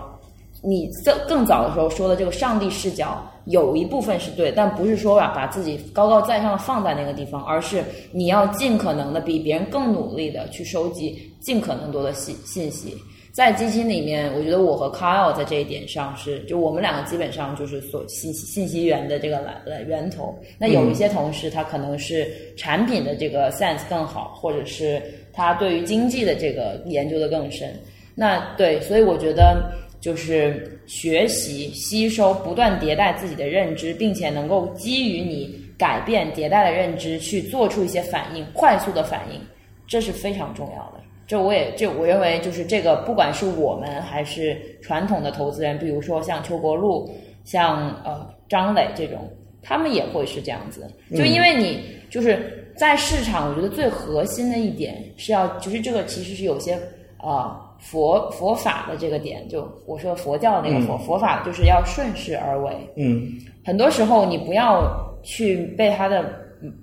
你在更早的时候说的这个上帝视角，有一部分是对，但不是说把把自己高高在上的放在那个地方，而是你要尽可能的比别人更努力的去收集尽可能多的信信息。在基金里面，我觉得我和 Kyle 在这一点上是，就我们两个基本上就是所信息信息源的这个来来源头。那有一些同事他可能是产品的这个 sense 更好，或者是他对于经济的这个研究的更深。那对，所以我觉得就是学习、吸收、不断迭代自己的认知，并且能够基于你改变、迭代的认知去做出一些反应，快速的反应，这是非常重要的。这我也这我认为就是这个，不管是我们还是传统的投资人，比如说像邱国禄、像呃张磊这种，他们也会是这样子。就因为你就是在市场，我觉得最核心的一点是要，就是这个其实是有些呃佛佛法的这个点，就我说佛教的那个佛佛法，就是要顺势而为。嗯，很多时候你不要去被它的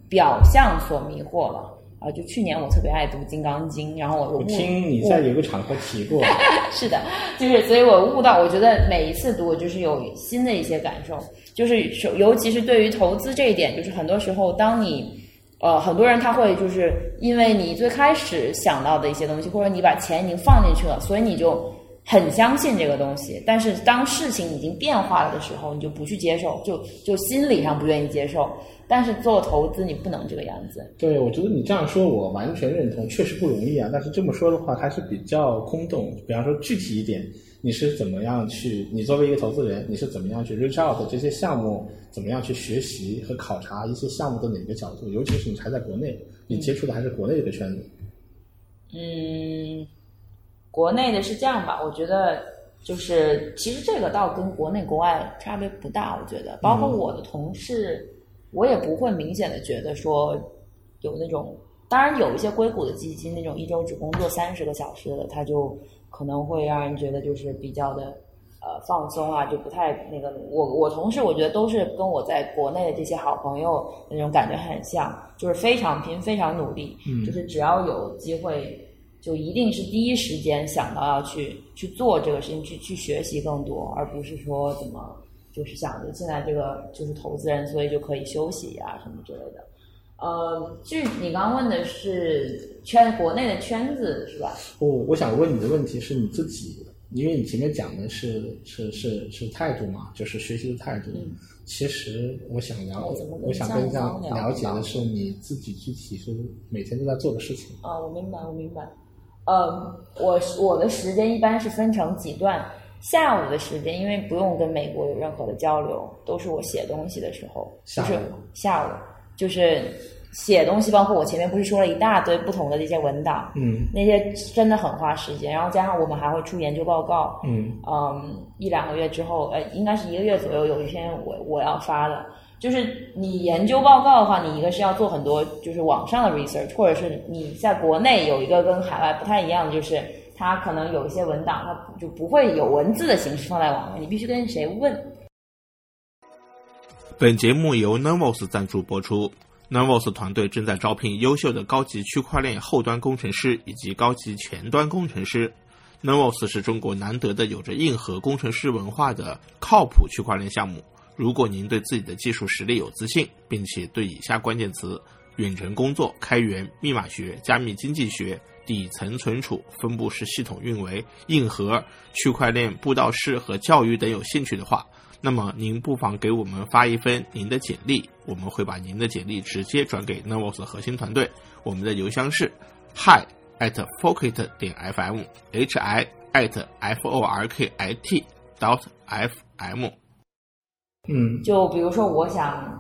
表象所迷惑了。啊，就去年我特别爱读《金刚经》，然后我我听你在有个场合提过，是的，就是所以我悟到，我觉得每一次读就是有新的一些感受，就是尤其是对于投资这一点，就是很多时候当你呃很多人他会就是因为你最开始想到的一些东西，或者你把钱已经放进去了，所以你就很相信这个东西，但是当事情已经变化了的时候，你就不去接受，就就心理上不愿意接受。但是做投资你不能这个样子。对，我觉得你这样说，我完全认同，确实不容易啊。但是这么说的话，还是比较空洞。比方说具体一点，你是怎么样去？你作为一个投资人，你是怎么样去 reach out 这些项目？怎么样去学习和考察一些项目的哪个角度？尤其是你还在国内，你接触的还是国内这个圈子。嗯，国内的是这样吧？我觉得就是其实这个倒跟国内国外差别不大。我觉得，包括我的同事。我也不会明显的觉得说有那种，当然有一些硅谷的基金那种一周只工作三十个小时的，他就可能会让人觉得就是比较的呃放松啊，就不太那个。我我同事我觉得都是跟我在国内的这些好朋友那种感觉很像，就是非常拼，非常努力，就是只要有机会，就一定是第一时间想到要去去做这个事情，去去学习更多，而不是说怎么。就是想着现在这个就是投资人，所以就可以休息呀什么之类的。呃，据你刚刚问的是圈国内的圈子是吧？不，我想问你的问题是你自己，因为你前面讲的是是是是态度嘛，就是学习的态度。其实我想了解，我想跟这样了解的是你自己具体是每天都在做的事情。啊，我明白，我明白。呃，我我的时间一般是分成几段。下午的时间，因为不用跟美国有任何的交流，都是我写东西的时候，就是下午，就是写东西。包括我前面不是说了一大堆不同的这些文档，嗯，那些真的很花时间。然后加上我们还会出研究报告，嗯嗯，一两个月之后，呃，应该是一个月左右，有一篇我我要发的。就是你研究报告的话，你一个是要做很多，就是网上的 research，或者是你在国内有一个跟海外不太一样的，就是。它可能有一些文档，它就不会有文字的形式放在网上，你必须跟谁问。本节目由 Nervos 赞助播出。Nervos 团队正在招聘优秀的高级区块链后端工程师以及高级前端工程师。Nervos 是中国难得的有着硬核工程师文化的靠谱区块链项目。如果您对自己的技术实力有自信，并且对以下关键词：远程工作、开源、密码学、加密经济学。底层存储、分布式系统运维、硬核、区块链布道式和教育等有兴趣的话，那么您不妨给我们发一份您的简历，我们会把您的简历直接转给 Nervos 核心团队。我们的邮箱是 hi at forkit 点 fm，hi at f o r k i t dot f m。嗯，就比如说我想。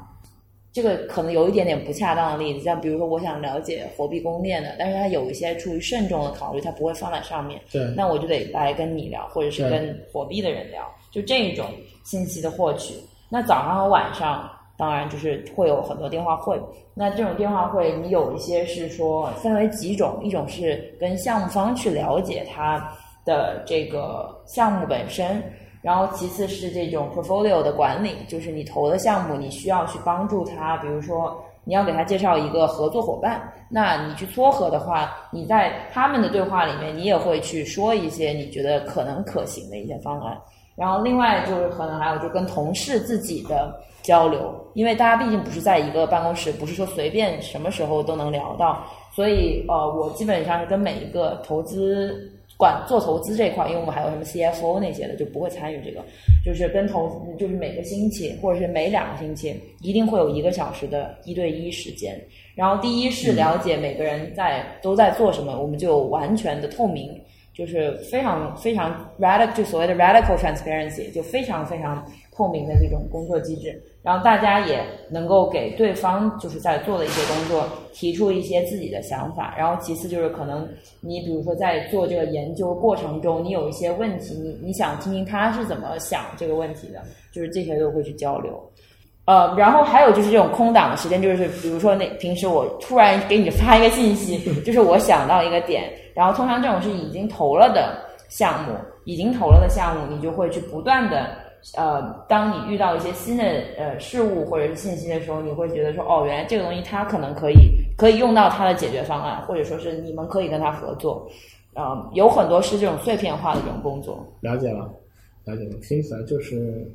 这个可能有一点点不恰当的例子，像比如说，我想了解货币供链的，但是它有一些出于慎重的考虑，它不会放在上面。对，那我就得来跟你聊，或者是跟货币的人聊，就这种信息的获取。那早上和晚上，当然就是会有很多电话会。那这种电话会，你有一些是说分为几种，一种是跟项目方去了解他的这个项目本身。然后其次是这种 portfolio 的管理，就是你投的项目，你需要去帮助他，比如说你要给他介绍一个合作伙伴，那你去撮合的话，你在他们的对话里面，你也会去说一些你觉得可能可行的一些方案。然后另外就是可能还有就跟同事自己的交流，因为大家毕竟不是在一个办公室，不是说随便什么时候都能聊到，所以呃，我基本上是跟每一个投资。管做投资这块，因为我们还有什么 CFO 那些的，就不会参与这个。就是跟投，就是每个星期或者是每两个星期，一定会有一个小时的一对一时间。然后第一是了解每个人在都在做什么，我们就完全的透明，就是非常非常 radical，就所谓的 radical transparency，就非常非常透明的这种工作机制。然后大家也能够给对方就是在做的一些工作提出一些自己的想法。然后其次就是可能你比如说在做这个研究过程中，你有一些问题，你你想听听他是怎么想这个问题的，就是这些都会去交流。呃，然后还有就是这种空档的时间，就是比如说那平时我突然给你发一个信息，就是我想到一个点，然后通常这种是已经投了的项目，已经投了的项目，你就会去不断的。呃，当你遇到一些新的呃事物或者是信息的时候，你会觉得说，哦，原来这个东西它可能可以可以用到它的解决方案，或者说是你们可以跟他合作。呃，有很多是这种碎片化的这种工作。了解了，了解了，听起来就是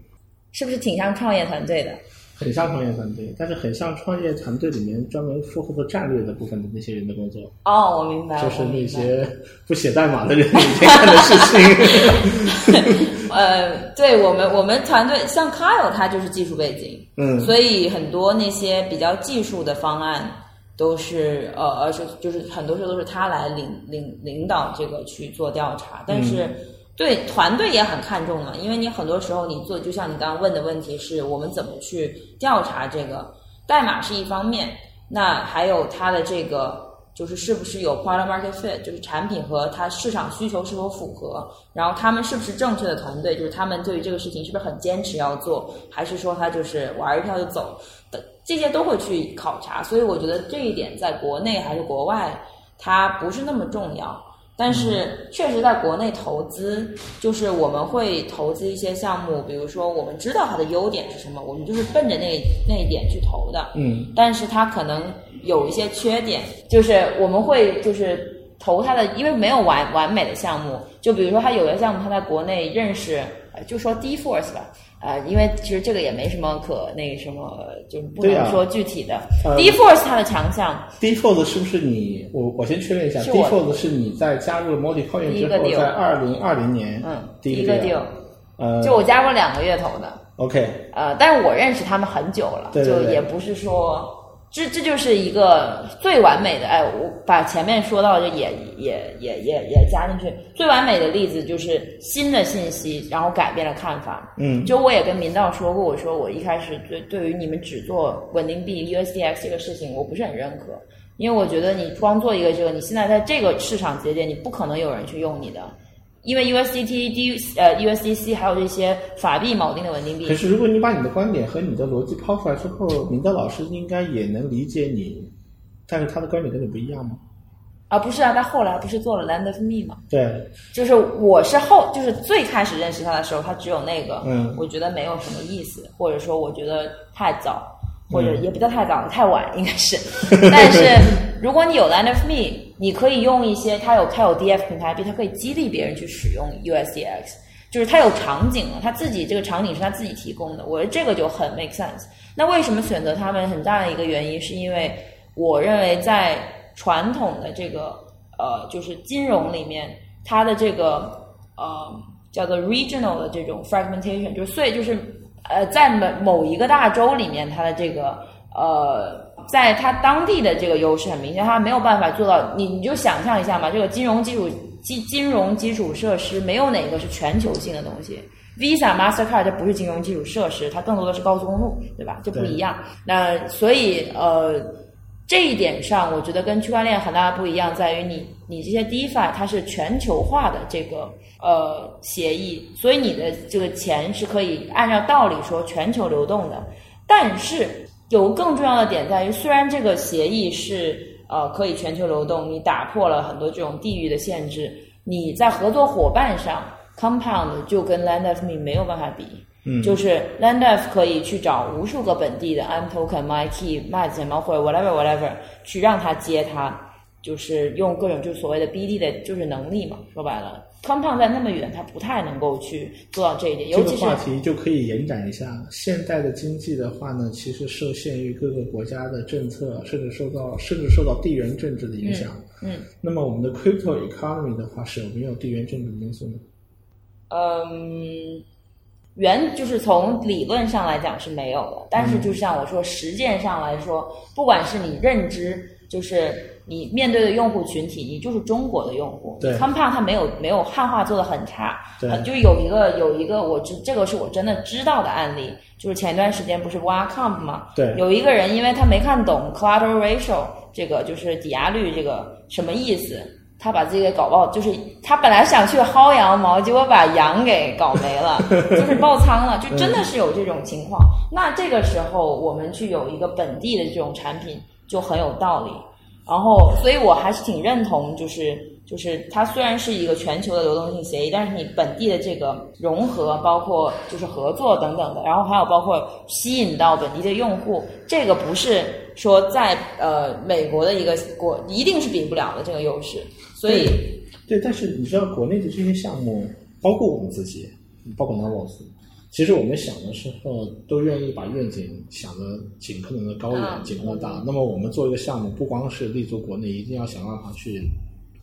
是不是挺像创业团队的？很像创业团队，但是很像创业团队里面专门负责战略的部分的那些人的工作。哦，我明白了，就是那些不写代码的人每天干的事情。呃，对我们，我们团队像 Kyle，他就是技术背景，嗯，所以很多那些比较技术的方案都是呃，而是就是很多时候都是他来领领领导这个去做调查，但是。对团队也很看重嘛，因为你很多时候你做，就像你刚刚问的问题是我们怎么去调查这个代码是一方面，那还有它的这个就是是不是有 product market fit，就是产品和它市场需求是否符合，然后他们是不是正确的团队，就是他们对于这个事情是不是很坚持要做，还是说他就是玩一票就走的，这些都会去考察。所以我觉得这一点在国内还是国外，它不是那么重要。但是确实，在国内投资，就是我们会投资一些项目，比如说我们知道它的优点是什么，我们就是奔着那那一点去投的。嗯。但是它可能有一些缺点，就是我们会就是投它的，因为没有完完美的项目。就比如说，它有的项目，它在国内认识，就说 D Force 吧。呃，因为其实这个也没什么可那个什么，就是不能说具体的。Deforce 它的强项 Deforce 是不是你？我我先确认一下，Deforce 是你在加入 Multi Coin 之后，在二零二零年嗯第一个 deal，呃，就我加过两个月投的。OK，呃，但是我认识他们很久了，就也不是说。这这就是一个最完美的哎，我把前面说到的也也也也也加进去。最完美的例子就是新的信息，然后改变了看法。嗯，就我也跟明道说过，我说我一开始对对于你们只做稳定币 USDX 这个事情，我不是很认可，因为我觉得你光做一个这个，你现在在这个市场节点，你不可能有人去用你的。因为 USDT、D 呃 USDC 还有这些法币锚定的稳定币。可是，如果你把你的观点和你的逻辑抛出来之后，明德老师应该也能理解你，但是他的观点跟你不一样吗？啊，不是啊，他后来不是做了 Land of Me 吗？对，就是我是后，就是最开始认识他的时候，他只有那个，嗯，我觉得没有什么意思，或者说我觉得太早。或者也不叫太早，太晚应该是。但是如果你有 Land of Me，你可以用一些它有它有 DF 平台币，它可以激励别人去使用 USDX，就是它有场景了，它自己这个场景是它自己提供的。我觉得这个就很 make sense。那为什么选择他们？很大的一个原因是因为我认为在传统的这个呃就是金融里面，它的这个呃叫做 regional 的这种 fragmentation，就是所以就是。呃，在某某一个大洲里面，它的这个呃，在它当地的这个优势很明显，它没有办法做到。你你就想象一下嘛，这个金融基础金金融基础设施没有哪个是全球性的东西。Visa、Mastercard 这不是金融基础设施，它更多的是高速公路，对吧？就不一样。那所以呃，这一点上，我觉得跟区块链很大的不一样，在于你你这些 DeFi 它是全球化的这个。呃，协议，所以你的这个钱是可以按照道理说全球流动的，但是有更重要的点在于，虽然这个协议是呃可以全球流动，你打破了很多这种地域的限制，你在合作伙伴上，Compound 就跟 Land of Me 没有办法比，嗯，就是 Land of 可以去找无数个本地的 M Token、My Key、卖钱包或者 whatever whatever 去让他接它。就是用各种就是所谓的 BD 的就是能力嘛，说白了，Compound 在那么远，它不太能够去做到这一点，这个尤其是话题就可以延展一下。现代的经济的话呢，其实受限于各个国家的政策，甚至受到甚至受到地缘政治的影响。嗯那么我们的 crypto economy 的话，是有没有地缘政治因素呢？嗯，原就是从理论上来讲是没有的，但是就像我说，实践上来说，不管是你认知，就是你面对的用户群体，你就是中国的用户。对 Compound 它没有没有汉化做的很差，对呃就有一个有一个我知这个是我真的知道的案例，就是前一段时间不是挖 Comp 嘛，对有一个人因为他没看懂 collateral ratio 这个就是抵押率这个什么意思，他把自己给搞爆，就是他本来想去薅羊毛，结果把羊给搞没了，就是爆仓了，就真的是有这种情况。那这个时候我们去有一个本地的这种产品就很有道理。然后，所以我还是挺认同，就是就是它虽然是一个全球的流动性协议，但是你本地的这个融合，包括就是合作等等的，然后还有包括吸引到本地的用户，这个不是说在呃美国的一个国一定是比不了的这个优势。所以，对，但是你知道国内的这些项目，包括我们自己，包括 Novos，其实我们想的时候都愿意把愿景想的尽可能的高远，嗯尽可能的大。那么我们做一个项目，不光是立足国内，一定要想办法去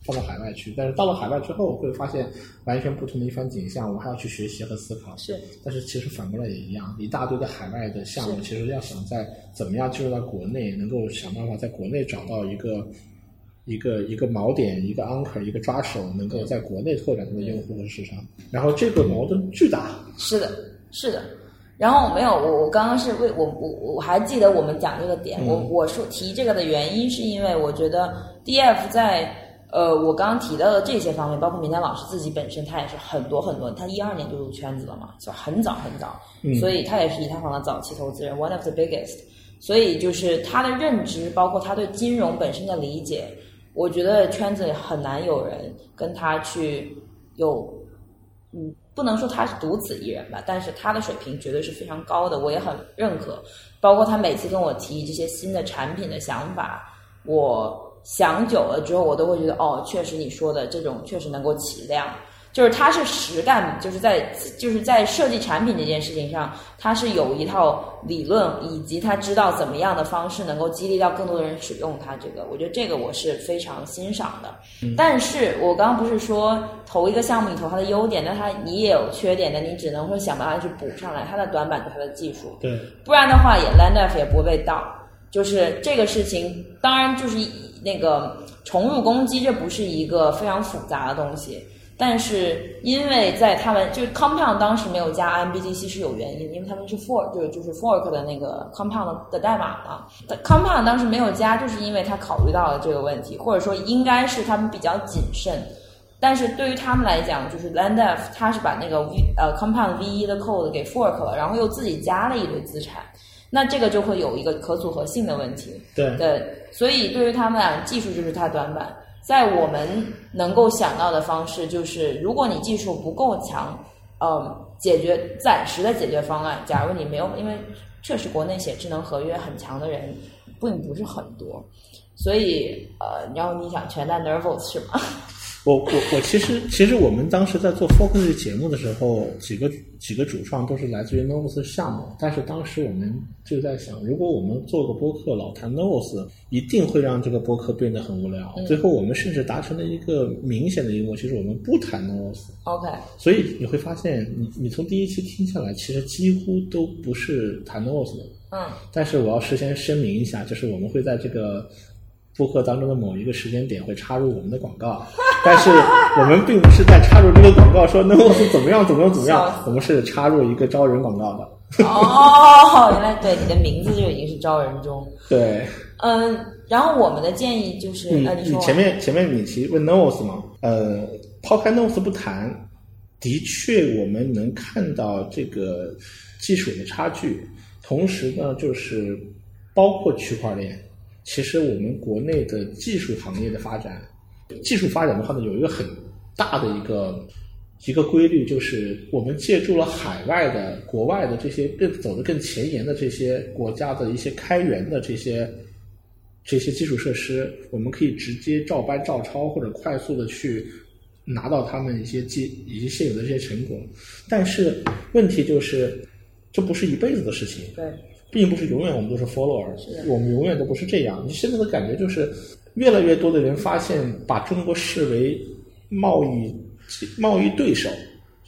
放到海外去。但是到了海外之后，会发现完全不同的一番景象，我们还要去学习和思考。是，但是其实反过来也一样，一大堆的海外的项目，其实要想在怎么样进入到国内，能够想办法在国内找到一个一个一个锚点、一个 anchor、一个抓手，能够在国内拓展它的用户和市场。然后这个矛盾巨大，是的，是的。然后没有，我我刚刚是为我我我还记得我们讲这个点，嗯我我说提这个的原因是因为我觉得 DF 在呃我刚刚提到的这些方面，包括明天老师自己本身他也是很多很多，他一二年就入圈子了嘛，就很早很早，嗯所以他也是以太坊的早期投资人，one of the biggest。所以就是他的认知，包括他对金融本身的理解，我觉得圈子里很难有人跟他去有嗯，不能说他是独此一人吧，但是他的水平绝对是非常高的，我也很认可。包括他每次跟我提这些新的产品的想法，我想久了之后，我都会觉得哦，确实你说的这种确实能够起量。就是他是实干，就是在就是在设计产品这件事情上，他是有一套理论，以及他知道怎么样的方式能够激励到更多的人使用它。这个，我觉得这个我是非常欣赏的。但是我刚刚不是说投一个项目你投它的优点，那它你也有缺点的，你只能会想办法去补上来。它的短板就是它的技术，对，不然的话也 land off 也不会被盗。就是这个事情，当然就是那个重入攻击，这不是一个非常复杂的东西。但是因为在他们就是 Compound 当时没有加 MBTC 是有原因的，因为他们是 fork 就是就是 fork 的那个 Compound 的代码嘛。Compound 当时没有加，就是因为他考虑到了这个问题，或者说应该是他们比较谨慎。但是对于他们来讲，就是 Landf 他是把那个 V 呃 Compound V 一的 code 给 fork 了，然后又自己加了一堆资产，那这个就会有一个可组合性的问题。对，对，所以对于他们俩，技术就是他短板。在我们能够想到的方式，就是如果你技术不够强，嗯，解决暂时的解决方案。假如你没有，因为确实国内写智能合约很强的人并不是很多，所以呃，然后你想全带 Nervos 是吗？我我我其实其实我们当时在做 Focus 节目的时候，几个几个主创都是来自于 Novus 项目，但是当时我们就在想，如果我们做个播客老谈 Novus，一定会让这个播客变得很无聊。最后我们甚至达成了一个明显的一个默契，就是我们不谈 Novus。OK，所以你会发现，你你从第一期听下来，其实几乎都不是谈 Novus 的。嗯，但是我要事先声明一下，就是我们会在这个播客当中的某一个时间点会插入我们的广告，但是我们并不是在插入这个广告说 Novus 怎么样怎么样怎么样，我们是插入一个招人广告的。哦，原来对你的名字就已经是招人中。对，嗯，然后我们的建议就是，你前面前面你提问 Novus 嘛，呃，抛开 Novus 不谈，的确我们能看到这个技术的差距，同时呢，就是包括区块链，其实我们国内的技术行业的发展，技术发展的话呢，有一个很大的一个一个规律，就是我们借助了海外的、国外的这些更走得更前沿的这些国家的一些开源的这些这些基础设施，我们可以直接照搬照抄或者快速的去拿到他们一些基以及现有的这些成果。但是问题就是，这不是一辈子的事情。对，并不是永远我们都是 follower，是我们永远都不是这样。你现在的感觉就是，越来越多的人发现把中国视为贸易贸易对手，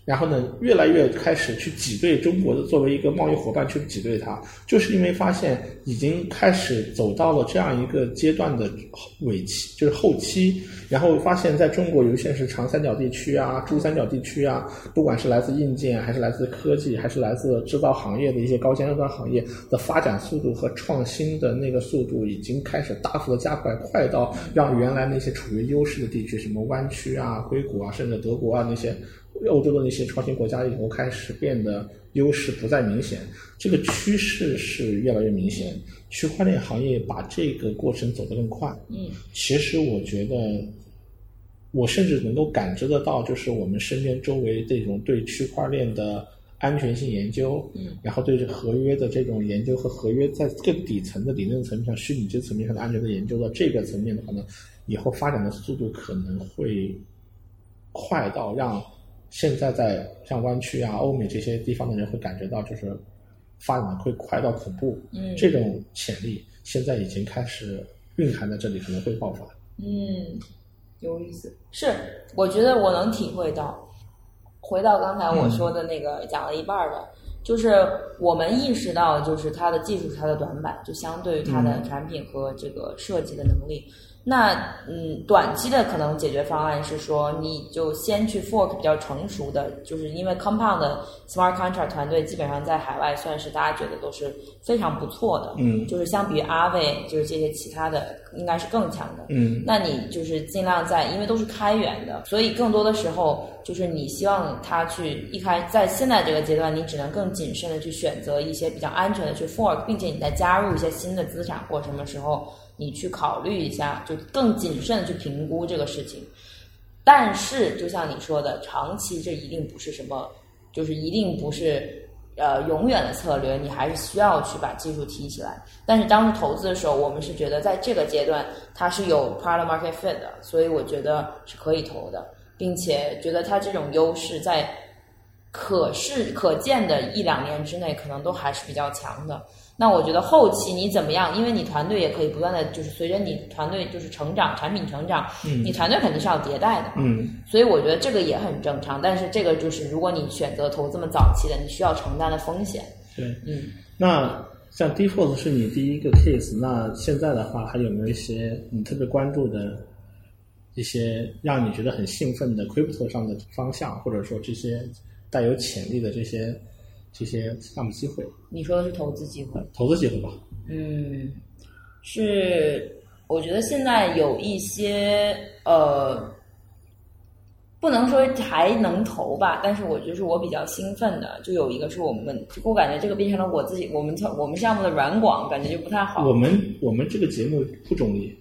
然后呢，越来越开始去挤兑中国的作为一个贸易伙伴去挤兑它，就是因为发现已经开始走到了这样一个阶段的尾期，就是后期，然后发现在中国，尤其是长三角地区啊、珠三角地区啊，不管是来自硬件，还是来自科技，还是来自制造行业的一些高尖端行业的发展速度和创新的那个速度，已经开始大幅的加快，快到让原来那些处于优势的地区，什么湾区啊、硅谷啊，甚至德国啊那些欧洲的那些创新国家以后开始变得优势不再明显，这个趋势是越来越明显。区块链行业把这个过程走得更快。嗯，其实我觉得，我甚至能够感知得到，就是我们身边周围这种对区块链的安全性研究，嗯，然后对这合约的这种研究和合约在更底层的理论层面上、虚拟机层面上的安全的研究到这个层面的话呢，以后发展的速度可能会快到让现在在像湾区啊、欧美这些地方的人会感觉到，就是发展会快到恐怖。嗯这种潜力现在已经开始蕴含在这里，可能会爆发。嗯，有意思。是，我觉得我能体会到。回到刚才我说的那个讲了一半儿的，就是我们意识到，就是它的技术它的短板，就相对于它的产品和这个设计的能力。那嗯，短期的可能解决方案是说，你就先去 fork 比较成熟的，就是因为 Compound 的 Smart Contract 团队基本上在海外算是大家觉得都是非常不错的，嗯。就是相比于 Aave 就是这些其他的应该是更强的，嗯。那你就是尽量在，因为都是开源的，所以更多的时候就是你希望他去一开在现在这个阶段，你只能更谨慎的去选择一些比较安全的去 fork，并且你再加入一些新的资产或什么时候你去考虑一下，就更谨慎的去评估这个事情。但是就像你说的，长期这一定不是什么，就是一定不是。呃，永远的策略，你还是需要去把技术提起来。但是当时投资的时候，我们是觉得在这个阶段它是有 product market fit 的，所以我觉得是可以投的，并且觉得它这种优势在可视可见的一两年之内，可能都还是比较强的。那我觉得后期你怎么样？因为你团队也可以不断的就是随着你团队就是成长，产品成长，嗯你团队肯定是要迭代的。嗯所以我觉得这个也很正常，但是这个就是如果你选择投这么早期的，你需要承担的风险。对。嗯，那像 Default 是你第一个 case，那现在的话还有没有一些你特别关注的一些让你觉得很兴奋的 crypto 上的方向，或者说这些带有潜力的这些这些项目机会、你说的是投资机会。投资机会吧？嗯，是，我觉得现在有一些呃，不能说还能投吧，但是我觉得是我比较兴奋的，就有一个是我们，我感觉这个变成了我自己，我们我们项目的软广，感觉就不太好。我们我们这个节目不中立，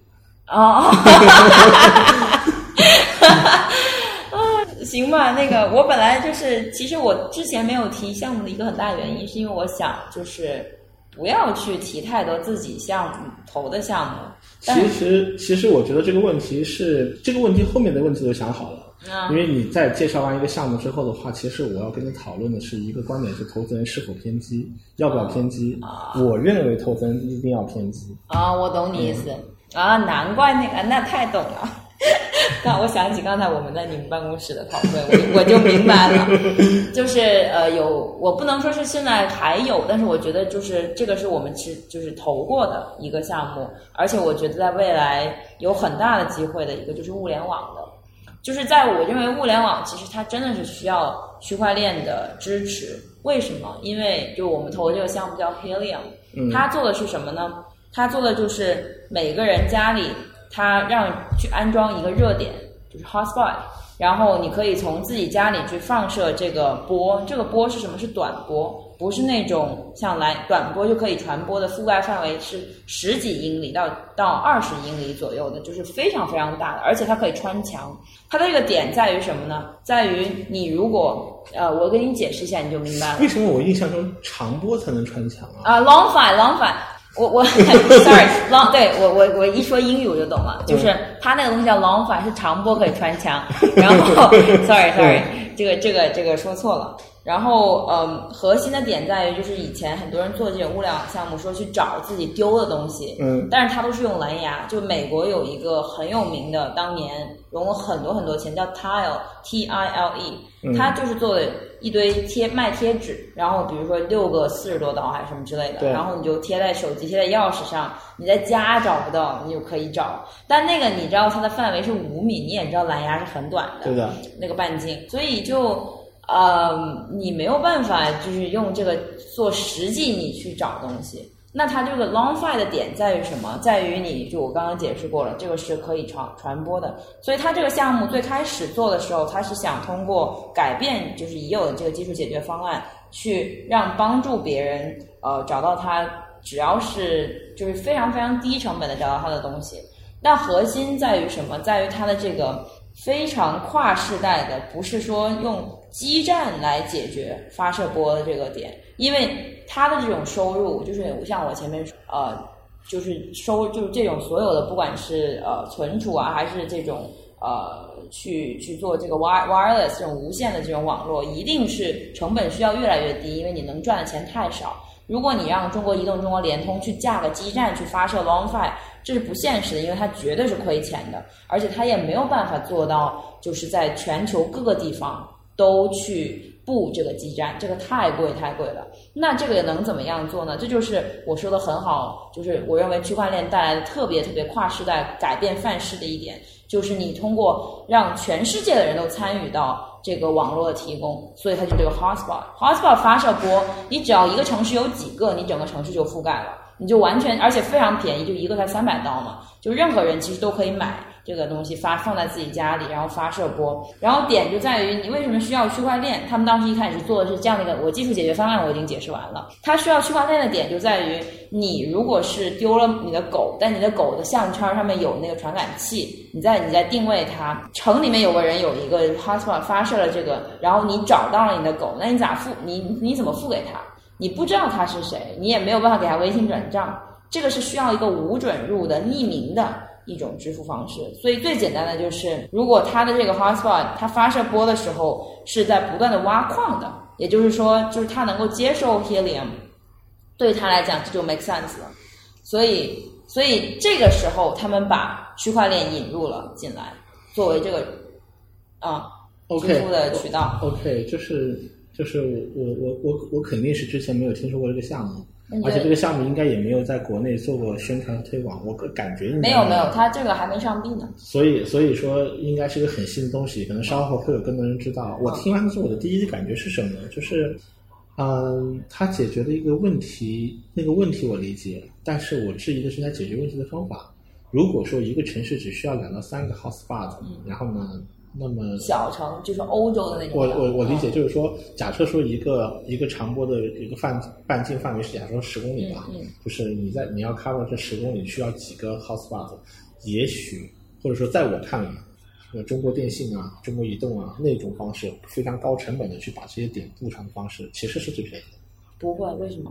啊，啊，行吧，那个我本来就是，其实我之前没有提项目的一个很大原因，是因为我想就是不要去提太多自己项目投的项目，其实其实我觉得这个问题是这个问题后面的问题都想好了。啊因为你在介绍完一个项目之后的话，其实我要跟你讨论的是一个观点是投资人是否偏激，要不要偏激。啊我认为投资人一定要偏激。啊，我懂你意思、啊，难怪那个那太懂了。那我想起刚才我们在你们办公室的讨论，我我就明白了，就是呃有我不能说是现在还有，但是我觉得就是这个是我们是就是投过的一个项目，而且我觉得在未来有很大的机会的一个就是物联网的，就是在我认为物联网其实它真的是需要区块链的支持，为什么？因为就我们投的这个项目叫 Helium，嗯它做的是什么呢？它做的就是每个人家里，它让去安装一个热点，就是 hotspot，然后你可以从自己家里去放射这个波，这个波是什么？是短波，不是那种像来短波就可以传播的，覆盖范围是十几英里到到二十英里左右的，就是非常非常大的，而且它可以穿墙。它的这个点在于什么呢？在于你如果呃，我给你解释一下，你就明白了 为。什么我印象中长波才能穿墙啊？啊、l o n g fi long fi，我我 sorry，long 对我我我一说英语我就懂了，就是它那个东西叫 long fi 是长波可以穿墙，然后 sorry sorry，这个这个这个说错了。然后，嗯，核心的点在于，就是以前很多人做这种物联网项目，说去找自己丢的东西，嗯，但是它都是用蓝牙。就美国有一个很有名的，当年融了很多很多钱，叫 Tile T I L E，它就是做的一堆贴卖贴纸，然后比如说六个四十多刀还是什么之类的，然后你就贴在手机、贴在钥匙上，你在家找不到，你就可以找。但那个你知道它的范围是五米，你也知道蓝牙是很短的，对的，那个半径，所以就。呃，你没有办法，就是用这个做实际你去找东西。那它这个 long fi 的点在于什么？在于你就我刚刚解释过了，这个是可以传传播的。所以它这个项目最开始做的时候，它是想通过改变就是已有的这个技术解决方案，去让帮助别人呃找到它，只要是就是非常非常低成本的找到它的东西。那核心在于什么？在于它的这个非常跨世代的，不是说用。基站来解决发射波的这个点，因为它的这种收入就是像我前面说呃，就是收就是这种所有的不管是呃存储啊，还是这种呃去去做这个 wire wireless 这种无线的这种网络，一定是成本需要越来越低，因为你能赚的钱太少。如果你让中国移动、中国联通去架个基站去发射 long fi，这是不现实的，因为它绝对是亏钱的，而且它也没有办法做到就是在全球各个地方。都去布这个基站，这个太贵太贵了。那这个能怎么样做呢？这就是我说的很好，就是我认为区块链带来的特别特别跨时代改变范式的一点，就是你通过让全世界的人都参与到这个网络的提供，所以它就这个 hotspot，hotspot 发射波，你只要一个城市有几个，你整个城市就覆盖了，你就完全而且非常便宜，就一个才三百刀嘛，就任何人其实都可以买。这个东西发放在自己家里，然后发射波，然后点就在于你为什么需要区块链？他们当时一开始做的是这样的一个，我技术解决方案我已经解释完了。它需要区块链的点就在于，你如果是丢了你的狗，但你的狗的项圈上面有那个传感器，你在你在定位它，城里面有个人有一个 hotspot 发射了这个，然后你找到了你的狗，那你咋付？你你怎么付给他？你不知道他是谁，你也没有办法给他微信转账，这个是需要一个无准入的匿名的。一种支付方式，所以最简单的就是，如果它的这个 hotspot 它发射波的时候是在不断的挖矿的，也就是说，就是它能够接受 helium，对他来讲这就 make sense 了。所以，所以这个时候他们把区块链引入了进来，作为这个啊支付的渠道。OK，就是就是我我我我肯定是之前没有听说过这个项目。而且这个项目应该也没有在国内做过宣传和推广，我感觉没有没有，它这个还没上币呢。所以所以说应该是个很新的东西，可能稍后会有更多人知道。我听完之后，我的第一感觉是什么？就是，嗯，它解决了一个问题，那个问题我理解，但是我质疑的是它解决问题的方法。如果说一个城市只需要两到三个 hotspot，然后呢？那么小城就是欧洲的那种。我我我理解就是说，假设说一个一个长波的一个范半径范围是假设说十公里吧，就是你在你要 cover 这十公里需要几个 hotspot，也许或者说在我看来，呃中国电信啊、中国移动啊那种方式非常高成本的去把这些点布上的方式，其实是最便宜的。不会，为什么？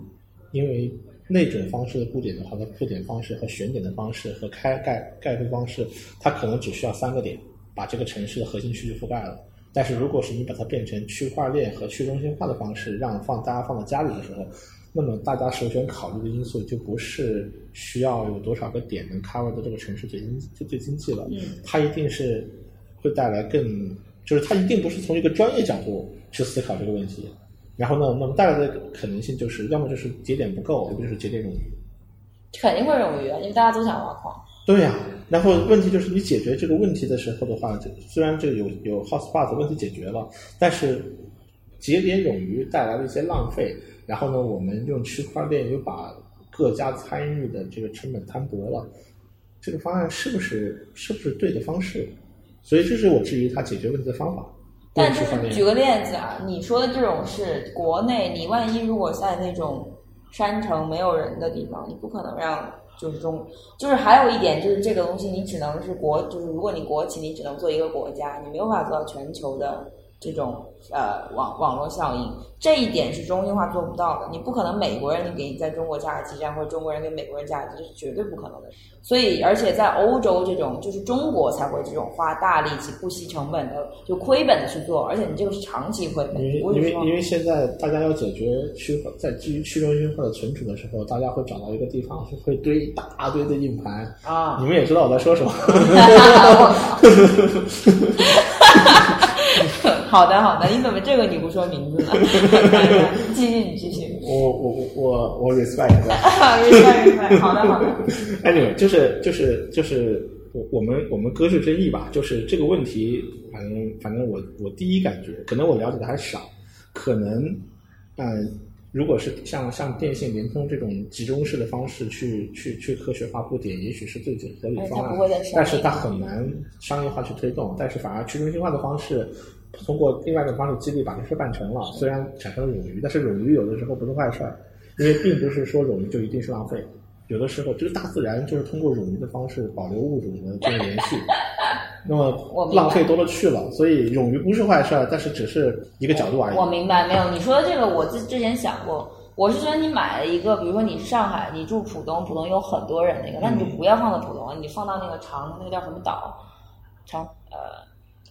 因为那种方式的布点的话，它布点方式和选点的方式和开盖盖布方式，它可能只需要三个点。把这个城市的核心区域覆盖了，但是如果是你把它变成区块链和去中心化的方式，让放大家放到家里的时候，那么大家首选考虑的因素就不是需要有多少个点能 cover 的这个城市最经最最经济了，它一定是会带来更，就是它一定不是从一个专业角度去思考这个问题，然后呢，那么带来的可能性就是要么就是节点不够，要么就是节点冗余，肯定会冗余啊，因为大家都想挖矿。对呀，然后问题就是你解决这个问题的时候的话，就虽然这个有有 hotspot 问题解决了，但是节点冗余带来了一些浪费，然后呢，我们用区块链又把各家参与的这个成本摊薄了，这个方案是不是是不是对的方式？所以这是我质疑它解决问题的方法。但就是举个例子啊，你说的这种是国内，你万一如果在那种山城没有人的地方，你不可能让。就是中，就是还有一点，就是这个东西你只能是国，就是如果你国企，你只能做一个国家，你没有办法做到全球的这种呃网网络效应，这一点是中心化做不到的。你不可能美国人你给你在中国架个基站，或者中国人给美国人架个基，这是绝对不可能的。所以，而且在欧洲这种就是中国才会这种花大力气、不惜成本的就亏本的去做，而且你这个是长期亏本。因为因为因为现在大家要解决去在基于去中心化的存储的时候，大家会找到一个地方是会堆一大堆的硬盘。啊你，们也知道我在说什么。好的好的，你怎么这个你不说名字呢？继续你继续。我我我我我 respect 的。明白明白，好的好的。anyway，就是就是就是我我们我们搁置争议吧，就是这个问题，反正反正我我第一感觉，可能我了解的还少，可能嗯、如果是像像电信、联通这种集中式的方式去去去科学化布点，也许是最合理的方案但是它很难商业化去推动，但是反而去中心化的方式。通过另外一种方式激励把这事办成了，虽然产生了冗余，但是冗余有的时候不是坏事儿，因为并不是说冗余就一定是浪费，有的时候这个大自然就是通过冗余的方式保留物种的这个延续。那么浪费多了去了，所以冗余不是坏事儿，但是只是一个角度而已。我明白，没有你说的这个，我之之前想过。我是觉得你买了一个，比如说你是上海，你住浦东，浦东有很多人那个，那你就不要放到浦东，你放到那个长那个叫什么岛，长呃，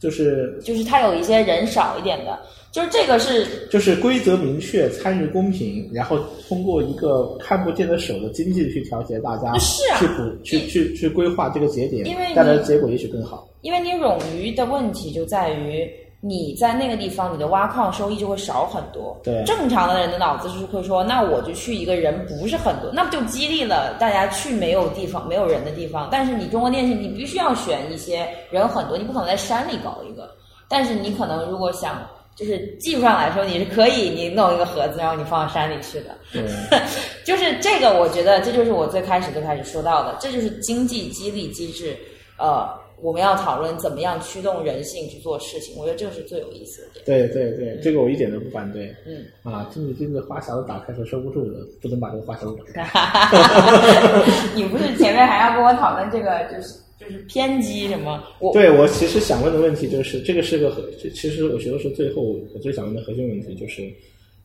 就是就是它有一些人少一点的，就是这个是就是规则明确，参与公平，然后通过一个看不见的手的经济去调节大家，是啊去补去去去规划这个节点因为，你带来的结果也许更好。因为你冗余的问题就在于你在那个地方，你的挖矿收益就会少很多。对正常的人的脑子是会说，那我就去一个人不是很多，那不就激励了大家去没有地方、没有人的地方？但是你中国电信，你必须要选一些人很多，你不可能在山里搞一个。但是你可能如果想，就是技术上来说，你是可以，你弄一个盒子，然后你放到山里去的。对，就是这个，我觉得这就是我最开始最开始说到的，这就是经济激励机制。呃，我们要讨论怎么样驱动人性去做事情，我觉得这个是最有意思的点。对对对，这个我一点都不反对。嗯，啊，经济经济花匣子打开是收不住的，不能把这个花匣子打开。你不是前面还要跟我讨论这个，就是就是偏激什么？我对我其实想问的问题就是，这个是个核，其实我觉得是最后我最想问的核心问题，就是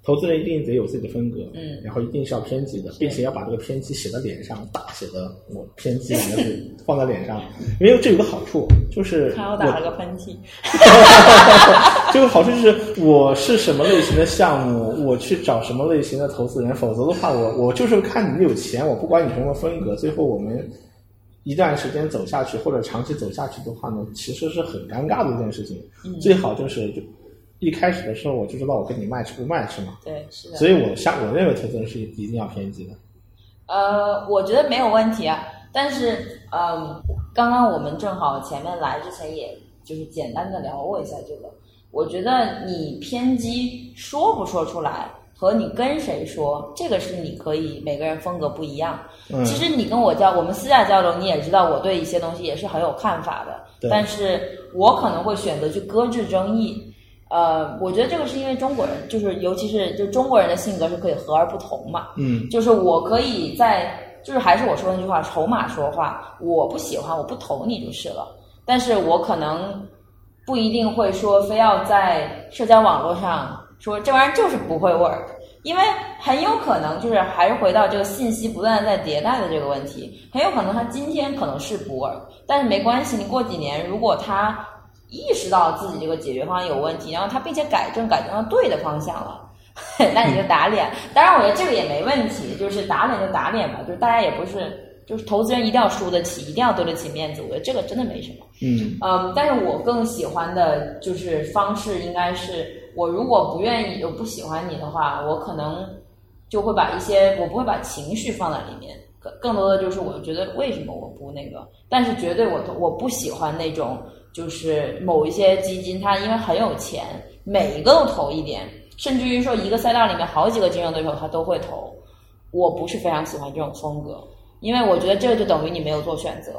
投资人一定得有自己的风格，嗯然后一定是要偏激的，并且要把这个偏激写在脸上，大写的“我偏激”两个字放在脸上，因为这有个好处，就是看我打了个喷嚏。这个好处就是我是什么类型的项目，我去找什么类型的投资人，否则的话，我我就是看你有钱，我不管你什么风格，最后我们一段时间走下去或者长期走下去的话呢，其实是很尴尬的一件事情。最好就是就一开始的时候我就知道我跟你 match 不 match 嘛，对，是的。所以我下我认为投资人是一定要偏激的。呃，我觉得没有问题啊，但是，嗯，刚刚我们正好前面来之前，也就是简单的聊过一下这个。我觉得你偏激说不说出来，和你跟谁说，这个是你可以每个人风格不一样。嗯其实你跟我交，我们私下交流，你也知道我对一些东西也是很有看法的，对但是我可能会选择去搁置争议。呃，我觉得这个是因为中国人，就是尤其是就中国人的性格是可以和而不同嘛。嗯就是我可以在，就是还是我说那句话，筹码说话，我不喜欢，我不投你就是了。但是我可能不一定会说非要在社交网络上说这玩意儿就是不会 work，因为很有可能就是还是回到这个信息不断的在迭代的这个问题，很有可能它今天可能是不 work，但是没关系，你过几年如果它意识到自己这个解决方案有问题，然后他并且改正改正到对的方向了。那你就打脸，当然我觉得这个也没问题，就是打脸就打脸吧，就是大家也不是，就是投资人一定要输得起，一定要对得起面子，我觉得这个真的没什么。嗯嗯，但是我更喜欢的就是方式应该是，我如果不愿意，我不喜欢你的话，我可能就会把一些，我不会把情绪放在里面，更更多的就是我觉得为什么我不那个，但是绝对我我不喜欢那种就是某一些基金，它因为很有钱，每一个都投一点，甚至于说一个赛道里面好几个竞争对手他都会投，我不是非常喜欢这种风格，因为我觉得这就等于你没有做选择。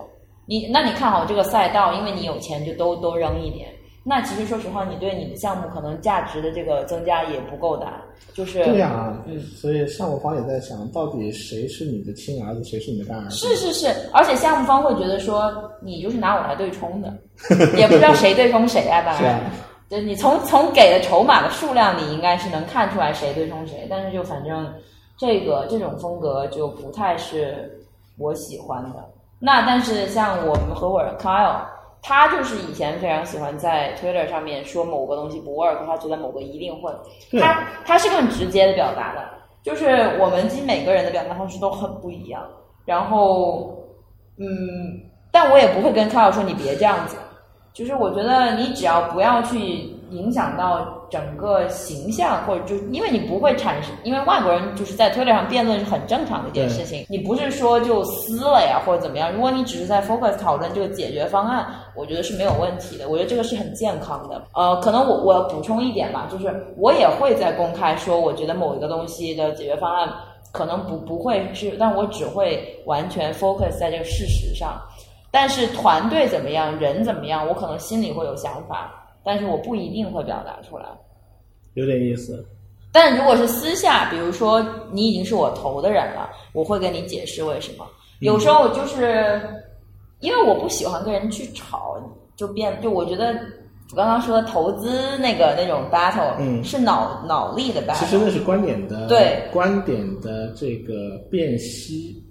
你那你看好这个赛道，因为你有钱就都都扔一点。那其实说实话，你对你的项目可能价值的这个增加也不够大，就是对呀、嗯，所以项目方也在想，到底谁是你的亲儿子，谁是你的干儿子？是是是，而且项目方会觉得说你就是拿我来对冲的，也不知道谁对冲谁啊，当 然。是啊，就你从从给的筹码的数量，你应该是能看出来谁对冲谁，但是就反正这个这种风格就不太是我喜欢的。那但是像我们合伙人 Kyle，他就是以前非常喜欢在 Twitter 上面说某个东西不 work，他觉得某个一定会。他他是更直接的表达的，就是我们其实每个人的表达方式都很不一样。然后，嗯，但我也不会跟 Kyle 说你别这样子，就是我觉得你只要不要去影响到整个形象，或者就因为你不会产生，因为外国人就是在 Twitter 上辩论是很正常的一件事情，你不是说就撕了呀或者怎么样，如果你只是在 focus 讨论这个解决方案，我觉得是没有问题的，我觉得这个是很健康的。呃，可能我我补充一点吧，就是我也会在公开说，我觉得某一个东西的解决方案。可能不不会是，但我只会完全 focus 在这个事实上。但是团队怎么样，人怎么样，我可能心里会有想法，但是我不一定会表达出来。有点意思。但如果是私下，比如说你已经是我投的人了，我会跟你解释为什么。有时候就是因为我不喜欢跟人去吵，就变就我觉得我刚刚说的投资那个那种 battle，嗯是脑脑力的 battle。其实那是观点的对观点的这个辨析，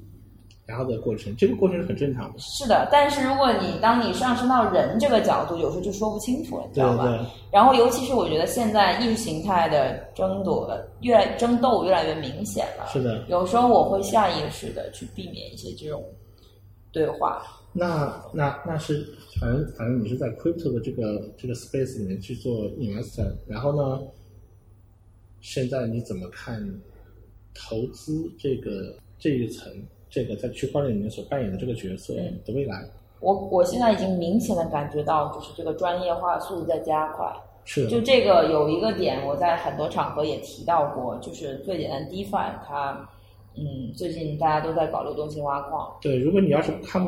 然后的过程，这个过程是很正常的。是的，但是如果你当你上升到人这个角度，有时候就说不清楚了，你知对道吧？对，然后，尤其是我觉得现在意识形态的争夺越来争斗越来越明显了。是的。有时候我会下意识的去避免一些这种对话。那那那是反正反正你是在 crypto 的这个这个 space 里面去做 investor，然后呢，现在你怎么看投资这个这一层，这个在区块链里面所扮演的这个角色的未来？我我现在已经明显的感觉到，就是这个专业化速度在加快。是就这个有一个点，我在很多场合也提到过，就是最简单 DeFi 它，嗯，最近大家都在搞流动性挖矿，对，如果你要是看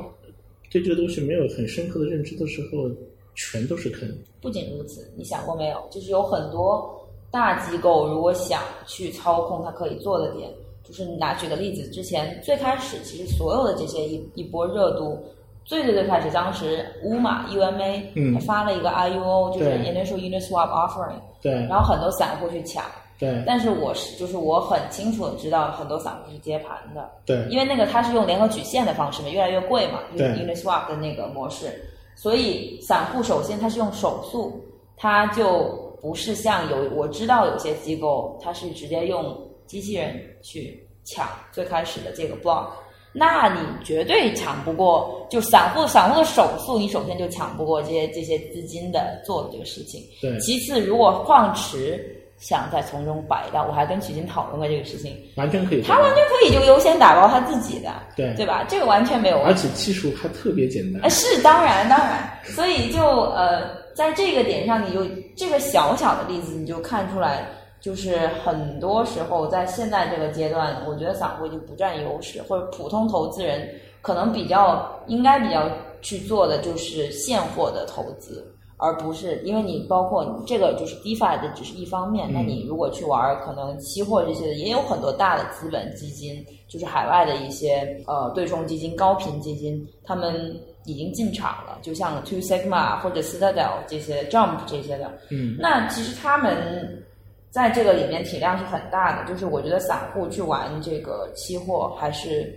对这个东西没有很深刻的认知的时候，全都是坑。不仅如此，你想过没有？就是有很多大机构如果想去操控它可以做的点，就是你拿举个例子，之前最开始其实所有的这些一一波热度，最最最开始当时乌马 UMA 嗯。它发了一个 IUO，就是对。Initial Uniswap Offering，对。然后很多散户去抢，对。但是我是就是我很清楚的知道很多散户是接盘的，对。因为那个它是用联合曲线的方式嘛，越来越贵嘛，就是对 Uniswap 的那个模式，所以散户首先它是用手速，它就不是像有我知道有些机构它是直接用机器人去抢最开始的这个 block，那你绝对抢不过，就散户散户的手速，你首先就抢不过这些这些资金的做的这个事情。对，其次，如果矿池想再从中摆到，我还跟曲金讨论过这个事情，完全可以他完全可以就优先打包他自己的，对对吧？这个完全没有问题。而且技术还特别简单哎，。是当然当然，所以就呃，在这个点上，你就这个小小的例子，你就看出来，就是很多时候在现在这个阶段，我觉得散户就不占优势，或者普通投资人可能比较应该比较去做的就是现货的投资。而不是因为你包括你这个就是 DeFi 的只是一方面，那你如果去玩儿可能期货这些的，也有很多大的资本基金，就是海外的一些呃对冲基金、高频基金，他们已经进场了，就像 Two Sigma 或者 Citadel 这些 Jump 这些的，嗯，那其实他们在这个里面体量是很大的，就是我觉得散户去玩这个期货还是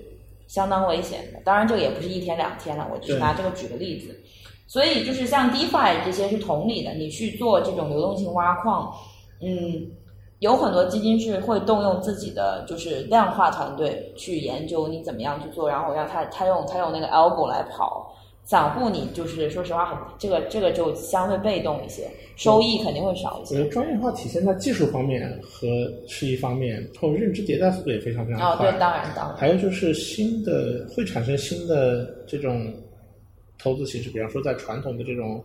相当危险的。当然，这个也不是一天两天了，我只是拿这个举个例子。所以就是像 DeFi 这些是同理的，你去做这种流动性挖矿，嗯，有很多基金是会动用自己的就是量化团队去研究你怎么样去做，然后让他他用他用那个 algo 来跑。散户你就是说实话很这个这个就相对被动一些，收益肯定会少一些。我觉得专业化体现在技术方面和是一方面，然后认知迭代速度也非常非常哦，快。对，当然当然，还有就是新的会产生新的这种投资形式，比方说在传统的这种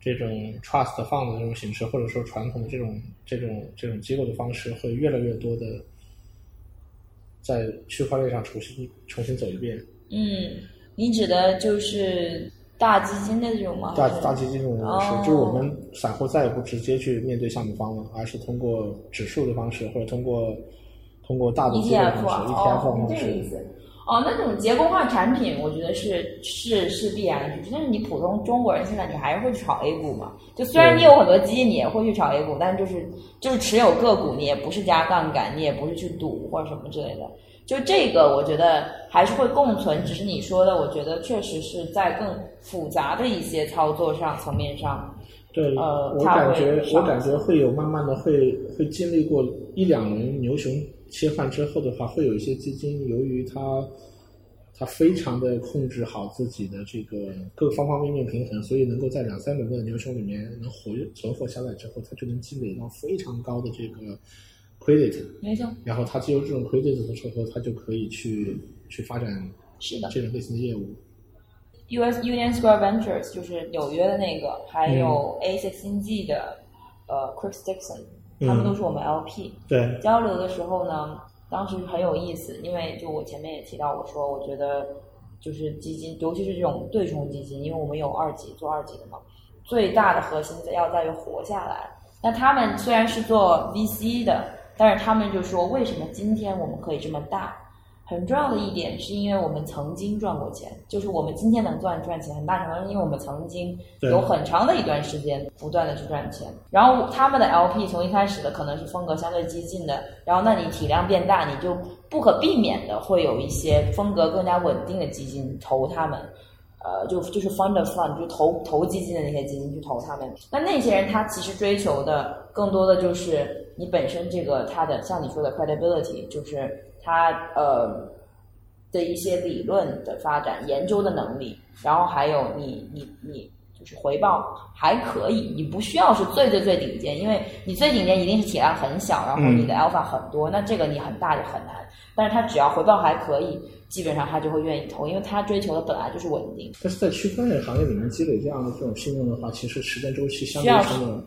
这种 trust fund 的这种形式，或者说传统的这种这种这种机构的方式，会越来越多的在区块链上重新重新走一遍。嗯，你指的就是大基金的这种吗？大大基金这种模式，哦就是我们散户再也不直接去面对项目方了，而是通过指数的方式，或者通过通过大的机构的方式、啊，ETF 的哦，方式这个意。思。哦，那种结构化产品，我觉得是是是必然的趋势。但是你普通中国人现在你还是会去炒 A 股嘛？就虽然你有很多基金，你也会去炒 A 股，但就是就是持有个股，你也不是加杠杆，你也不是去赌或者什么之类的。就这个，我觉得还是会共存，只是你说的，我觉得确实是在更复杂的一些操作上层面上。对，呃我感觉我感觉会有慢慢的会会经历过一两轮牛熊切换之后的话，会有一些基金由于它它非常的控制好自己的这个各方方面面平衡，所以能够在两三轮的牛熊里面能活存活下来之后，它就能积累到非常高的这个 credit，没错，然后它只有这种 credit 的时候，它就可以去去发展是的。这种类型的业务。U.S. Union Square Ventures 就是纽约的那个，还有嗯 A6 星际的呃 Chris Dixon，嗯他们都是我们 LP。对，交流的时候呢，当时很有意思，因为就我前面也提到，我说我觉得就是基金，尤其是这种对冲基金，因为我们有二级做二级的嘛，最大的核心在要在于活下来。那他们虽然是做 VC 的，但是他们就说，为什么今天我们可以这么大？很重要的一点是因为我们曾经赚过钱，就是我们今天能赚赚钱，很大程度上是因为我们曾经有很长的一段时间不断的去赚钱。然后他们的 LP 从一开始的可能是风格相对激进的，然后那你体量变大，你就不可避免的会有一些风格更加稳定的基金投他们。呃，就就是 fund of fund，就投投基金的那些基金去投他们。那那些人他其实追求的更多的就是你本身这个他的像你说的 credibility，就是他呃的一些理论的发展、研究的能力，然后还有你你你就是回报还可以，你不需要是最最最顶尖，因为你最顶尖一定是体量很小，然后你的 alpha 很多，那这个你很大就很难。但是他只要回报还可以，基本上他就会愿意投，因为他追求的本来就是稳定。但是在区块链行业里面积累这样的这种信用的话，其实时间周期相对传统，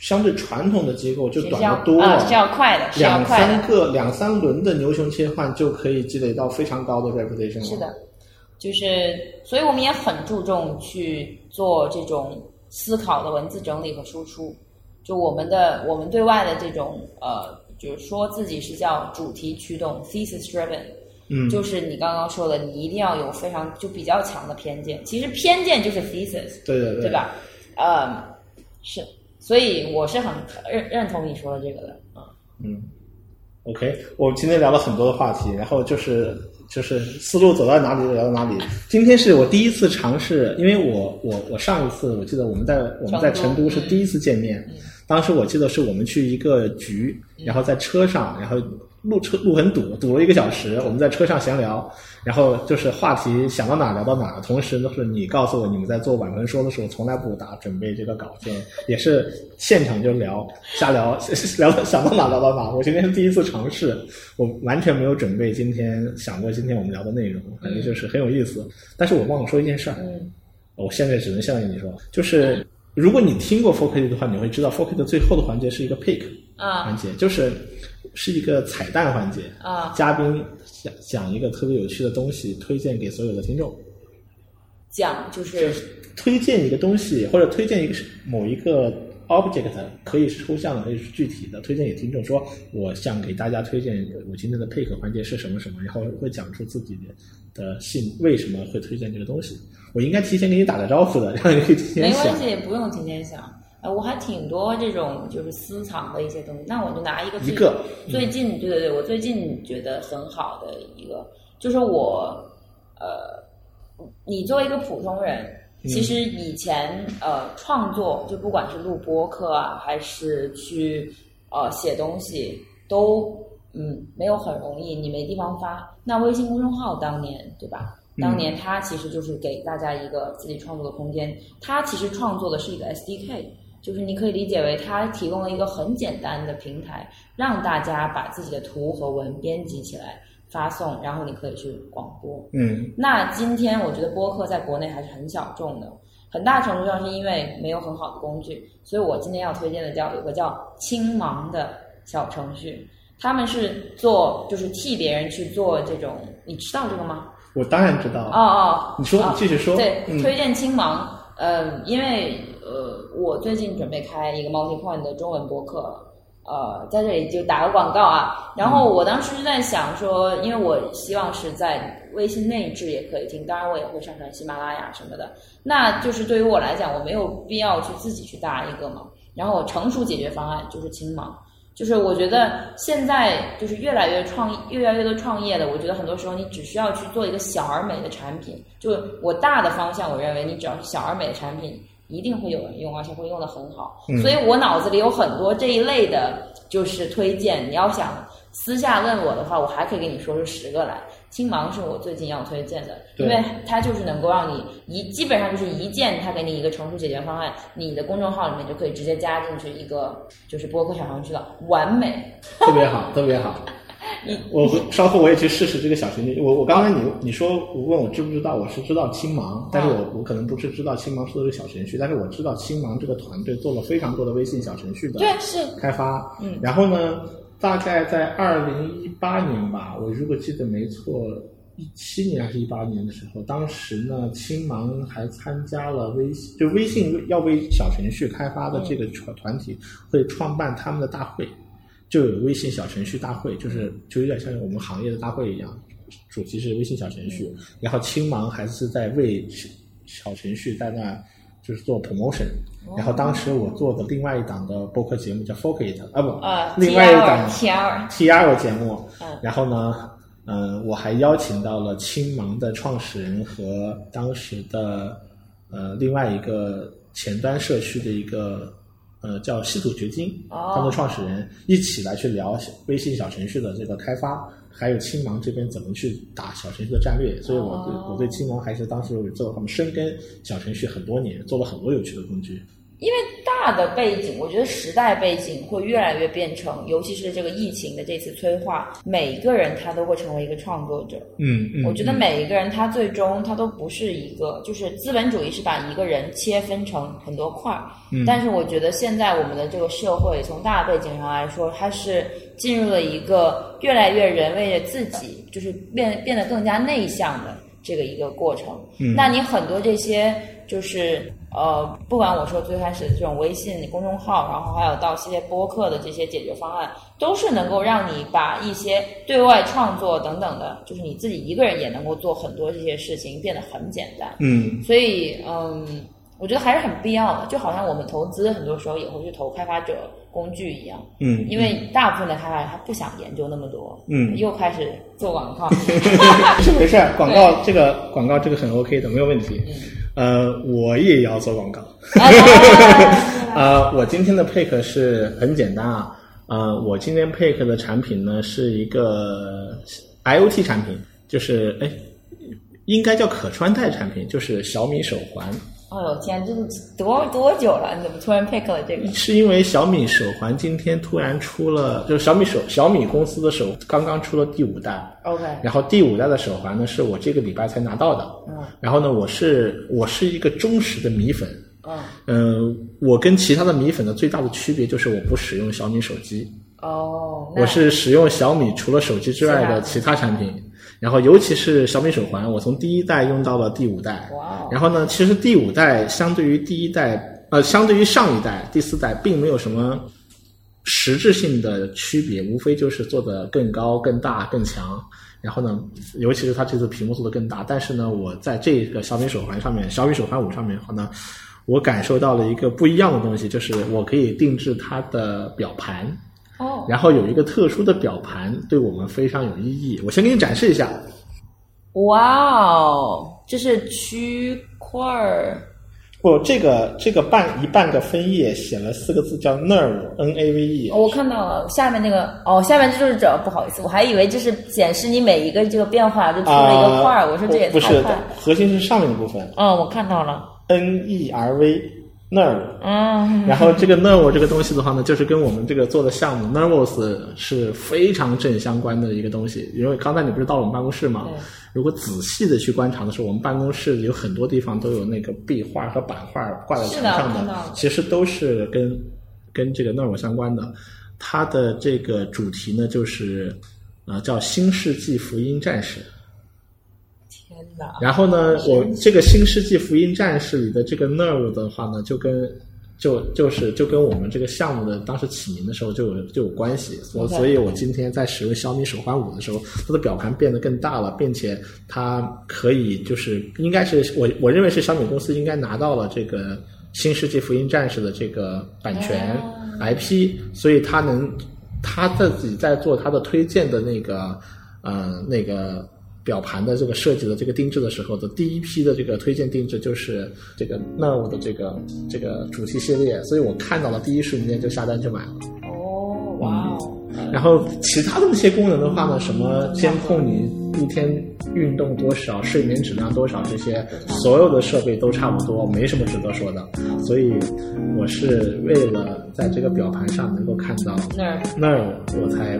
相对传统的机构就是短得多啊，是要快的，两快。三个、两三轮的牛熊切换就可以积累到非常高的 reputation 了。是的，就是，所以我们也很注重去做这种思考的文字整理和输出。就我们的我们对外的这种呃，就是说自己是叫主题驱动 （thesis driven），嗯，就是你刚刚说的，你一定要有非常就比较强的偏见。其实偏见就是 thesis，对对对？吧？呃，是，所以我是很认认同你说的这个的啊。嗯，OK，我们今天聊了很多的话题，然后就是就是思路走到哪里就聊到哪里。今天是我第一次尝试，因为我我我上一次我记得我们在我们在成都是第一次见面，当时我记得是我们去一个局，然后在车上，然后路车路很堵，堵了一个小时，我们在车上闲聊，然后就是话题想到哪聊到哪，同时都是你告诉我你们在做晚文说的时候从来不打准备这个稿件，也是现场就聊瞎聊，聊到想到哪聊到哪。我今天是第一次尝试，我完全没有准备今天想过今天我们聊的内容，反正就是很有意思。但是我忘了说一件事儿，嗯我现在只能向你说，就是如果你听过 f o r k 的话，你会知道 f o r k 的最后的环节是一个 pick 啊环节，就是是一个彩蛋环节。啊，嘉宾讲讲一个特别有趣的东西，推荐给所有的听众，讲就是推荐一个东西或者推荐一个某一个 object，可以是抽象的，可以是具体的，推荐给听众说，我想给大家推荐我今天的 pick 环节是什么什么，然后会讲出自己的的信为什么会推荐这个东西。我应该提前给你打个招呼的，让你可以提前想没关。系，不用提前想。呃，我还挺多这种就是私藏的一些东西，那我就拿一个最一个嗯最近，对对对，我最近觉得很好的一个，就是我呃，你作为一个普通人，嗯其实以前呃创作，就不管是录播客啊，还是去呃写东西，都嗯没有很容易，你没地方发。那微信公众号当年对吧？当年它其实就是给大家一个自己创作的空间，它其实创作的是一个 SDK。就是你可以理解为它提供了一个很简单的平台，让大家把自己的图和文编辑起来发送，然后你可以去广播。嗯那今天我觉得播客在国内还是很小众的，很大程度上是因为没有很好的工具，所以我今天要推荐的叫有个叫青芒的小程序，他们是做就是替别人去做这种，你知道这个吗？我当然知道。哦哦，你说哦你继续说对，嗯推荐青芒，呃，因为呃，我最近准备开一个 MultiPoint 的中文播客，呃，在这里就打个广告啊。然后我当时是在想说，因为我希望是在微信内置也可以听，当然我也会上传喜马拉雅什么的。那就是对于我来讲，我没有必要去自己去搭一个嘛。然后成熟解决方案就是青芒，就是我觉得现在就是越来越创越来越多创业的，我觉得很多时候你只需要去做一个小而美的产品。就我大的方向，我认为你只要是小而美的产品。一定会有人用，而且会用的很好。所以我脑子里有很多这一类的，就是推荐。你要想私下问我的话，我还可以给你说出十个来。青芒是我最近要推荐的，因为它就是能够让你一基本上就是一键，它给你一个成熟解决方案，你的公众号里面就可以直接加进去一个就是播客小程序了，完美，特别好，特别好。我稍后我也去试试这个小程序。我我刚才你你说问我知不知道，我是知道青芒，但是我我可能不是知道青芒说的是小程序，但是我知道青芒这个团队做了非常多的微信小程序的开发。嗯，然后呢，大概在二零一八年吧，我如果记得没错，一七年还是一八年的时候，当时呢，青芒还参加了微信，就微信要为小程序开发的这个团团体会创办他们的大会。就有微信小程序大会，就是就有点像我们行业的大会一样，主题是微信小程序。然后青芒还是在为小程序在那就是做 promotion。然后当时我做的另外一档的播客节目叫 Focus 啊不，啊另外一档 T R T R 节目。然后呢，嗯，我还邀请到了青芒的创始人和当时的呃另外一个前端社区的一个。呃，叫稀土掘金，他们创始人一起来去聊微信小程序的这个开发，还有青芒这边怎么去打小程序的战略。所以我对我对青芒还是当时做他们深耕小程序很多年，做了很多有趣的工具。因为大的背景，我觉得时代背景会越来越变成，尤其是这个疫情的这次催化，每一个人他都会成为一个创作者。嗯嗯。我觉得每一个人他最终他都不是一个，就是资本主义是把一个人切分成很多块儿。嗯。但是我觉得现在我们的这个社会，从大背景上来说，它是进入了一个越来越人为了自己，就是变变得更加内向的这个一个过程。嗯。那你很多这些就是。呃，不管我说最开始的这种微信公众号，然后还有到系列播客的这些解决方案，都是能够让你把一些对外创作等等的，就是你自己一个人也能够做很多这些事情，变得很简单。嗯，所以嗯，我觉得还是很必要的。就好像我们投资很多时候也会去投开发者工具一样。嗯，因为大部分的开发者他不想研究那么多。嗯，又开始做广告。没事，广告这个广告这个很 OK 的，没有问题。呃，我也要做广告。呃，我今天的 pick 是很简单啊。呃，我今天 pick 的产品呢是一个 IOT 产品，就是哎，应该叫可穿戴产品，就是小米手环。哎呦天，这是多多久了？你怎么突然 pick 了这个？是因为小米手环今天突然出了，就是小米手小米公司的手刚刚出了第五代。OK。然后第五代的手环呢，是我这个礼拜才拿到的。嗯。然后呢，我是我是一个忠实的米粉。嗯。嗯，我跟其他的米粉的最大的区别就是我不使用小米手机。哦。我是使用小米除了手机之外的其他产品。然后，尤其是小米手环，我从第一代用到了第五代。哇！然后呢，其实第五代相对于第一代，呃，相对于上一代第四代，并没有什么实质性的区别，无非就是做的更高、更大、更强。然后呢，尤其是它这次屏幕做的更大。但是呢，我在这个小米手环上面，小米手环五上面后呢，我感受到了一个不一样的东西，就是我可以定制它的表盘。哦，然后有一个特殊的表盘，对我们非常有意义。我先给你展示一下。哇哦，这是区块儿。不，这个这个半一半个分页写了四个字，叫 Nerve，N A V E。我看到了，下面那个哦，下面这就是这，不好意思，我还以为这是显示你每一个这个变化就出了一个块儿。我说这也不是，核心是上面的部分。嗯，我看到了，N E R V。Nerve，嗯，然后这个 Nerve 这个东西的话呢，就是跟我们这个做的项目 Nervous 是非常正相关的一个东西。因为刚才你不是到了我们办公室吗？如果仔细的去观察的时候，我们办公室有很多地方都有那个壁画和版画挂在墙上的，其实都是跟跟这个 Nerve 相关的。它的这个主题呢，就是呃叫《新世纪福音战士》。然后呢，我这个《新世纪福音战士》里的这个 Nerve 的话呢，就跟就就是就跟我们这个项目的当时起名的时候就有就有关系，所所以我今天在使用小米手环五的时候，它的表盘变得更大了，并且它可以就是应该是我我认为是小米公司应该拿到了这个《新世纪福音战士》的这个版权哦 IP，所以它能他自己在做他的推荐的那个呃那个表盘的这个设计的这个定制的时候的第一批的这个推荐定制就是这个 Nerve 的这个这个主题系列，所以我看到了第一瞬间就下单去买了。哦，哇，然后其他的那些功能的话呢，什么监控你一天运动多少、睡眠质量多少这些，所有的设备都差不多，没什么值得说的。所以我是为了在这个表盘上能够看到那儿那儿，我才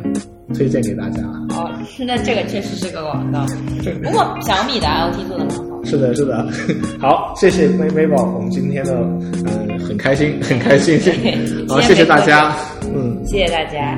推荐给大家。哦，那这个确实是个广告。不过小米的 IoT 做的蛮好。是的，是的。好，谢谢微微宝，我们今天的嗯很开心，很开心。好，谢谢大家。嗯。谢谢大家。